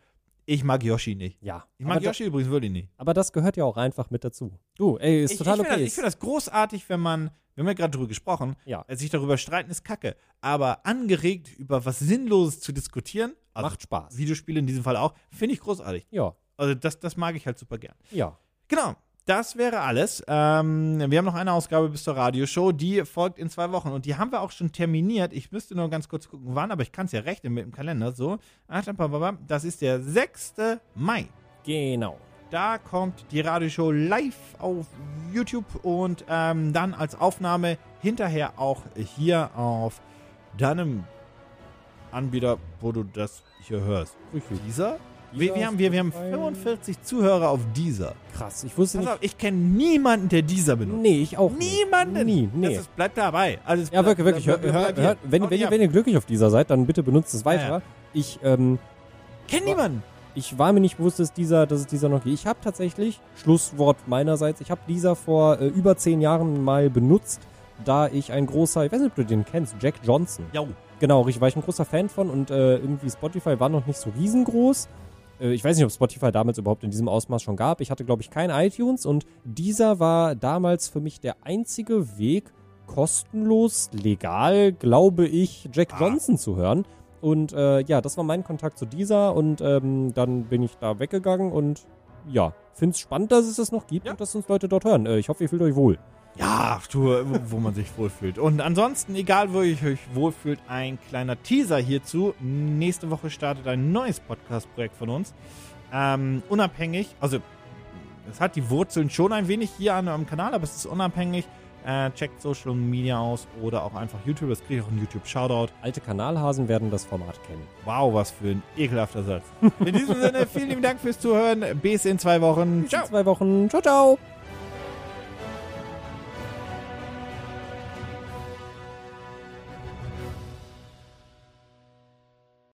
ich mag Yoshi nicht. Ja. Ich mag Yoshi übrigens wirklich nicht. aber das gehört ja auch einfach mit dazu. Du, ey, ist ich, total ich finde okay. das, ich find das großartig, wenn man, wir haben ja gerade drüber gesprochen, Ja. äh, sich darüber streiten ist kacke. Aber angeregt über was Sinnloses zu diskutieren, also Macht Spaß. Videospiele in diesem Fall auch, finde ich großartig. Ja, Also das, das mag ich halt super gern. ja. Genau. Das wäre alles. Ähm, wir haben noch eine Ausgabe bis zur Radioshow. Die folgt in zwei Wochen. Und die haben wir auch schon terminiert. Ich müsste nur ganz kurz gucken, wann, aber ich kann es ja rechnen mit dem Kalender. So. Das ist der 6. Mai. Genau. Da kommt die Radioshow live auf YouTube und ähm, dann als Aufnahme hinterher auch hier auf deinem Anbieter, wo du das hier hörst. Dieser? Wir, wir, haben, wir, wir haben Spotify. 45 Zuhörer auf dieser. Krass, ich wusste Pass nicht. auf, ich kenne niemanden, der dieser benutzt. Nee, ich auch nicht. Niemanden. Nie, nee. Das ist, bleibt dabei. Also es Ja, bleibt- wirklich, wirklich. Hört, bleibt- hört, hier. wenn, Haut wenn, ihr, ab. wenn ihr glücklich auf dieser seid, dann bitte benutzt es weiter. Ja, ja. Ich, ähm, Kenn niemanden. ich war mir nicht bewusst, dass, dieser, dass es dieser noch gibt. Ich habe tatsächlich, Schlusswort meinerseits, ich habe dieser vor äh, über zehn Jahren mal benutzt, da ich ein großer, ich weiß nicht, ob du den kennst, Jack Johnson. Ja. Genau, richtig, war ich ein großer Fan von und äh, irgendwie Spotify war noch nicht so riesengroß. Äh, ich weiß nicht, ob Spotify damals überhaupt in diesem Ausmaß schon gab. Ich hatte, glaube ich, kein iTunes und dieser war damals für mich der einzige Weg, kostenlos, legal, glaube ich, Jack Ah. Johnson zu hören. Und äh, ja, das war mein Kontakt zu dieser und ähm, dann bin ich da weggegangen und ja, finde es spannend, dass es das noch gibt Ja. und dass uns Leute dort hören. Äh, ich hoffe, ihr fühlt euch wohl. Ja, wo, man sich wohlfühlt. Und ansonsten, egal wo ihr euch wohlfühlt, ein kleiner Teaser hierzu. Nächste Woche startet ein neues Podcast-Projekt von uns. Ähm, unabhängig, also es hat die Wurzeln schon ein wenig hier an eurem Kanal, aber es ist unabhängig. Äh, checkt Social Media aus oder auch einfach YouTube. Das kriege ich auch einen YouTube-Shoutout. Alte Kanalhasen werden das Format kennen. Wow, was für ein ekelhafter Satz. In diesem Sinne, vielen lieben Dank fürs Zuhören. Bis in zwei Wochen. Bis in zwei Wochen. Ciao, ciao.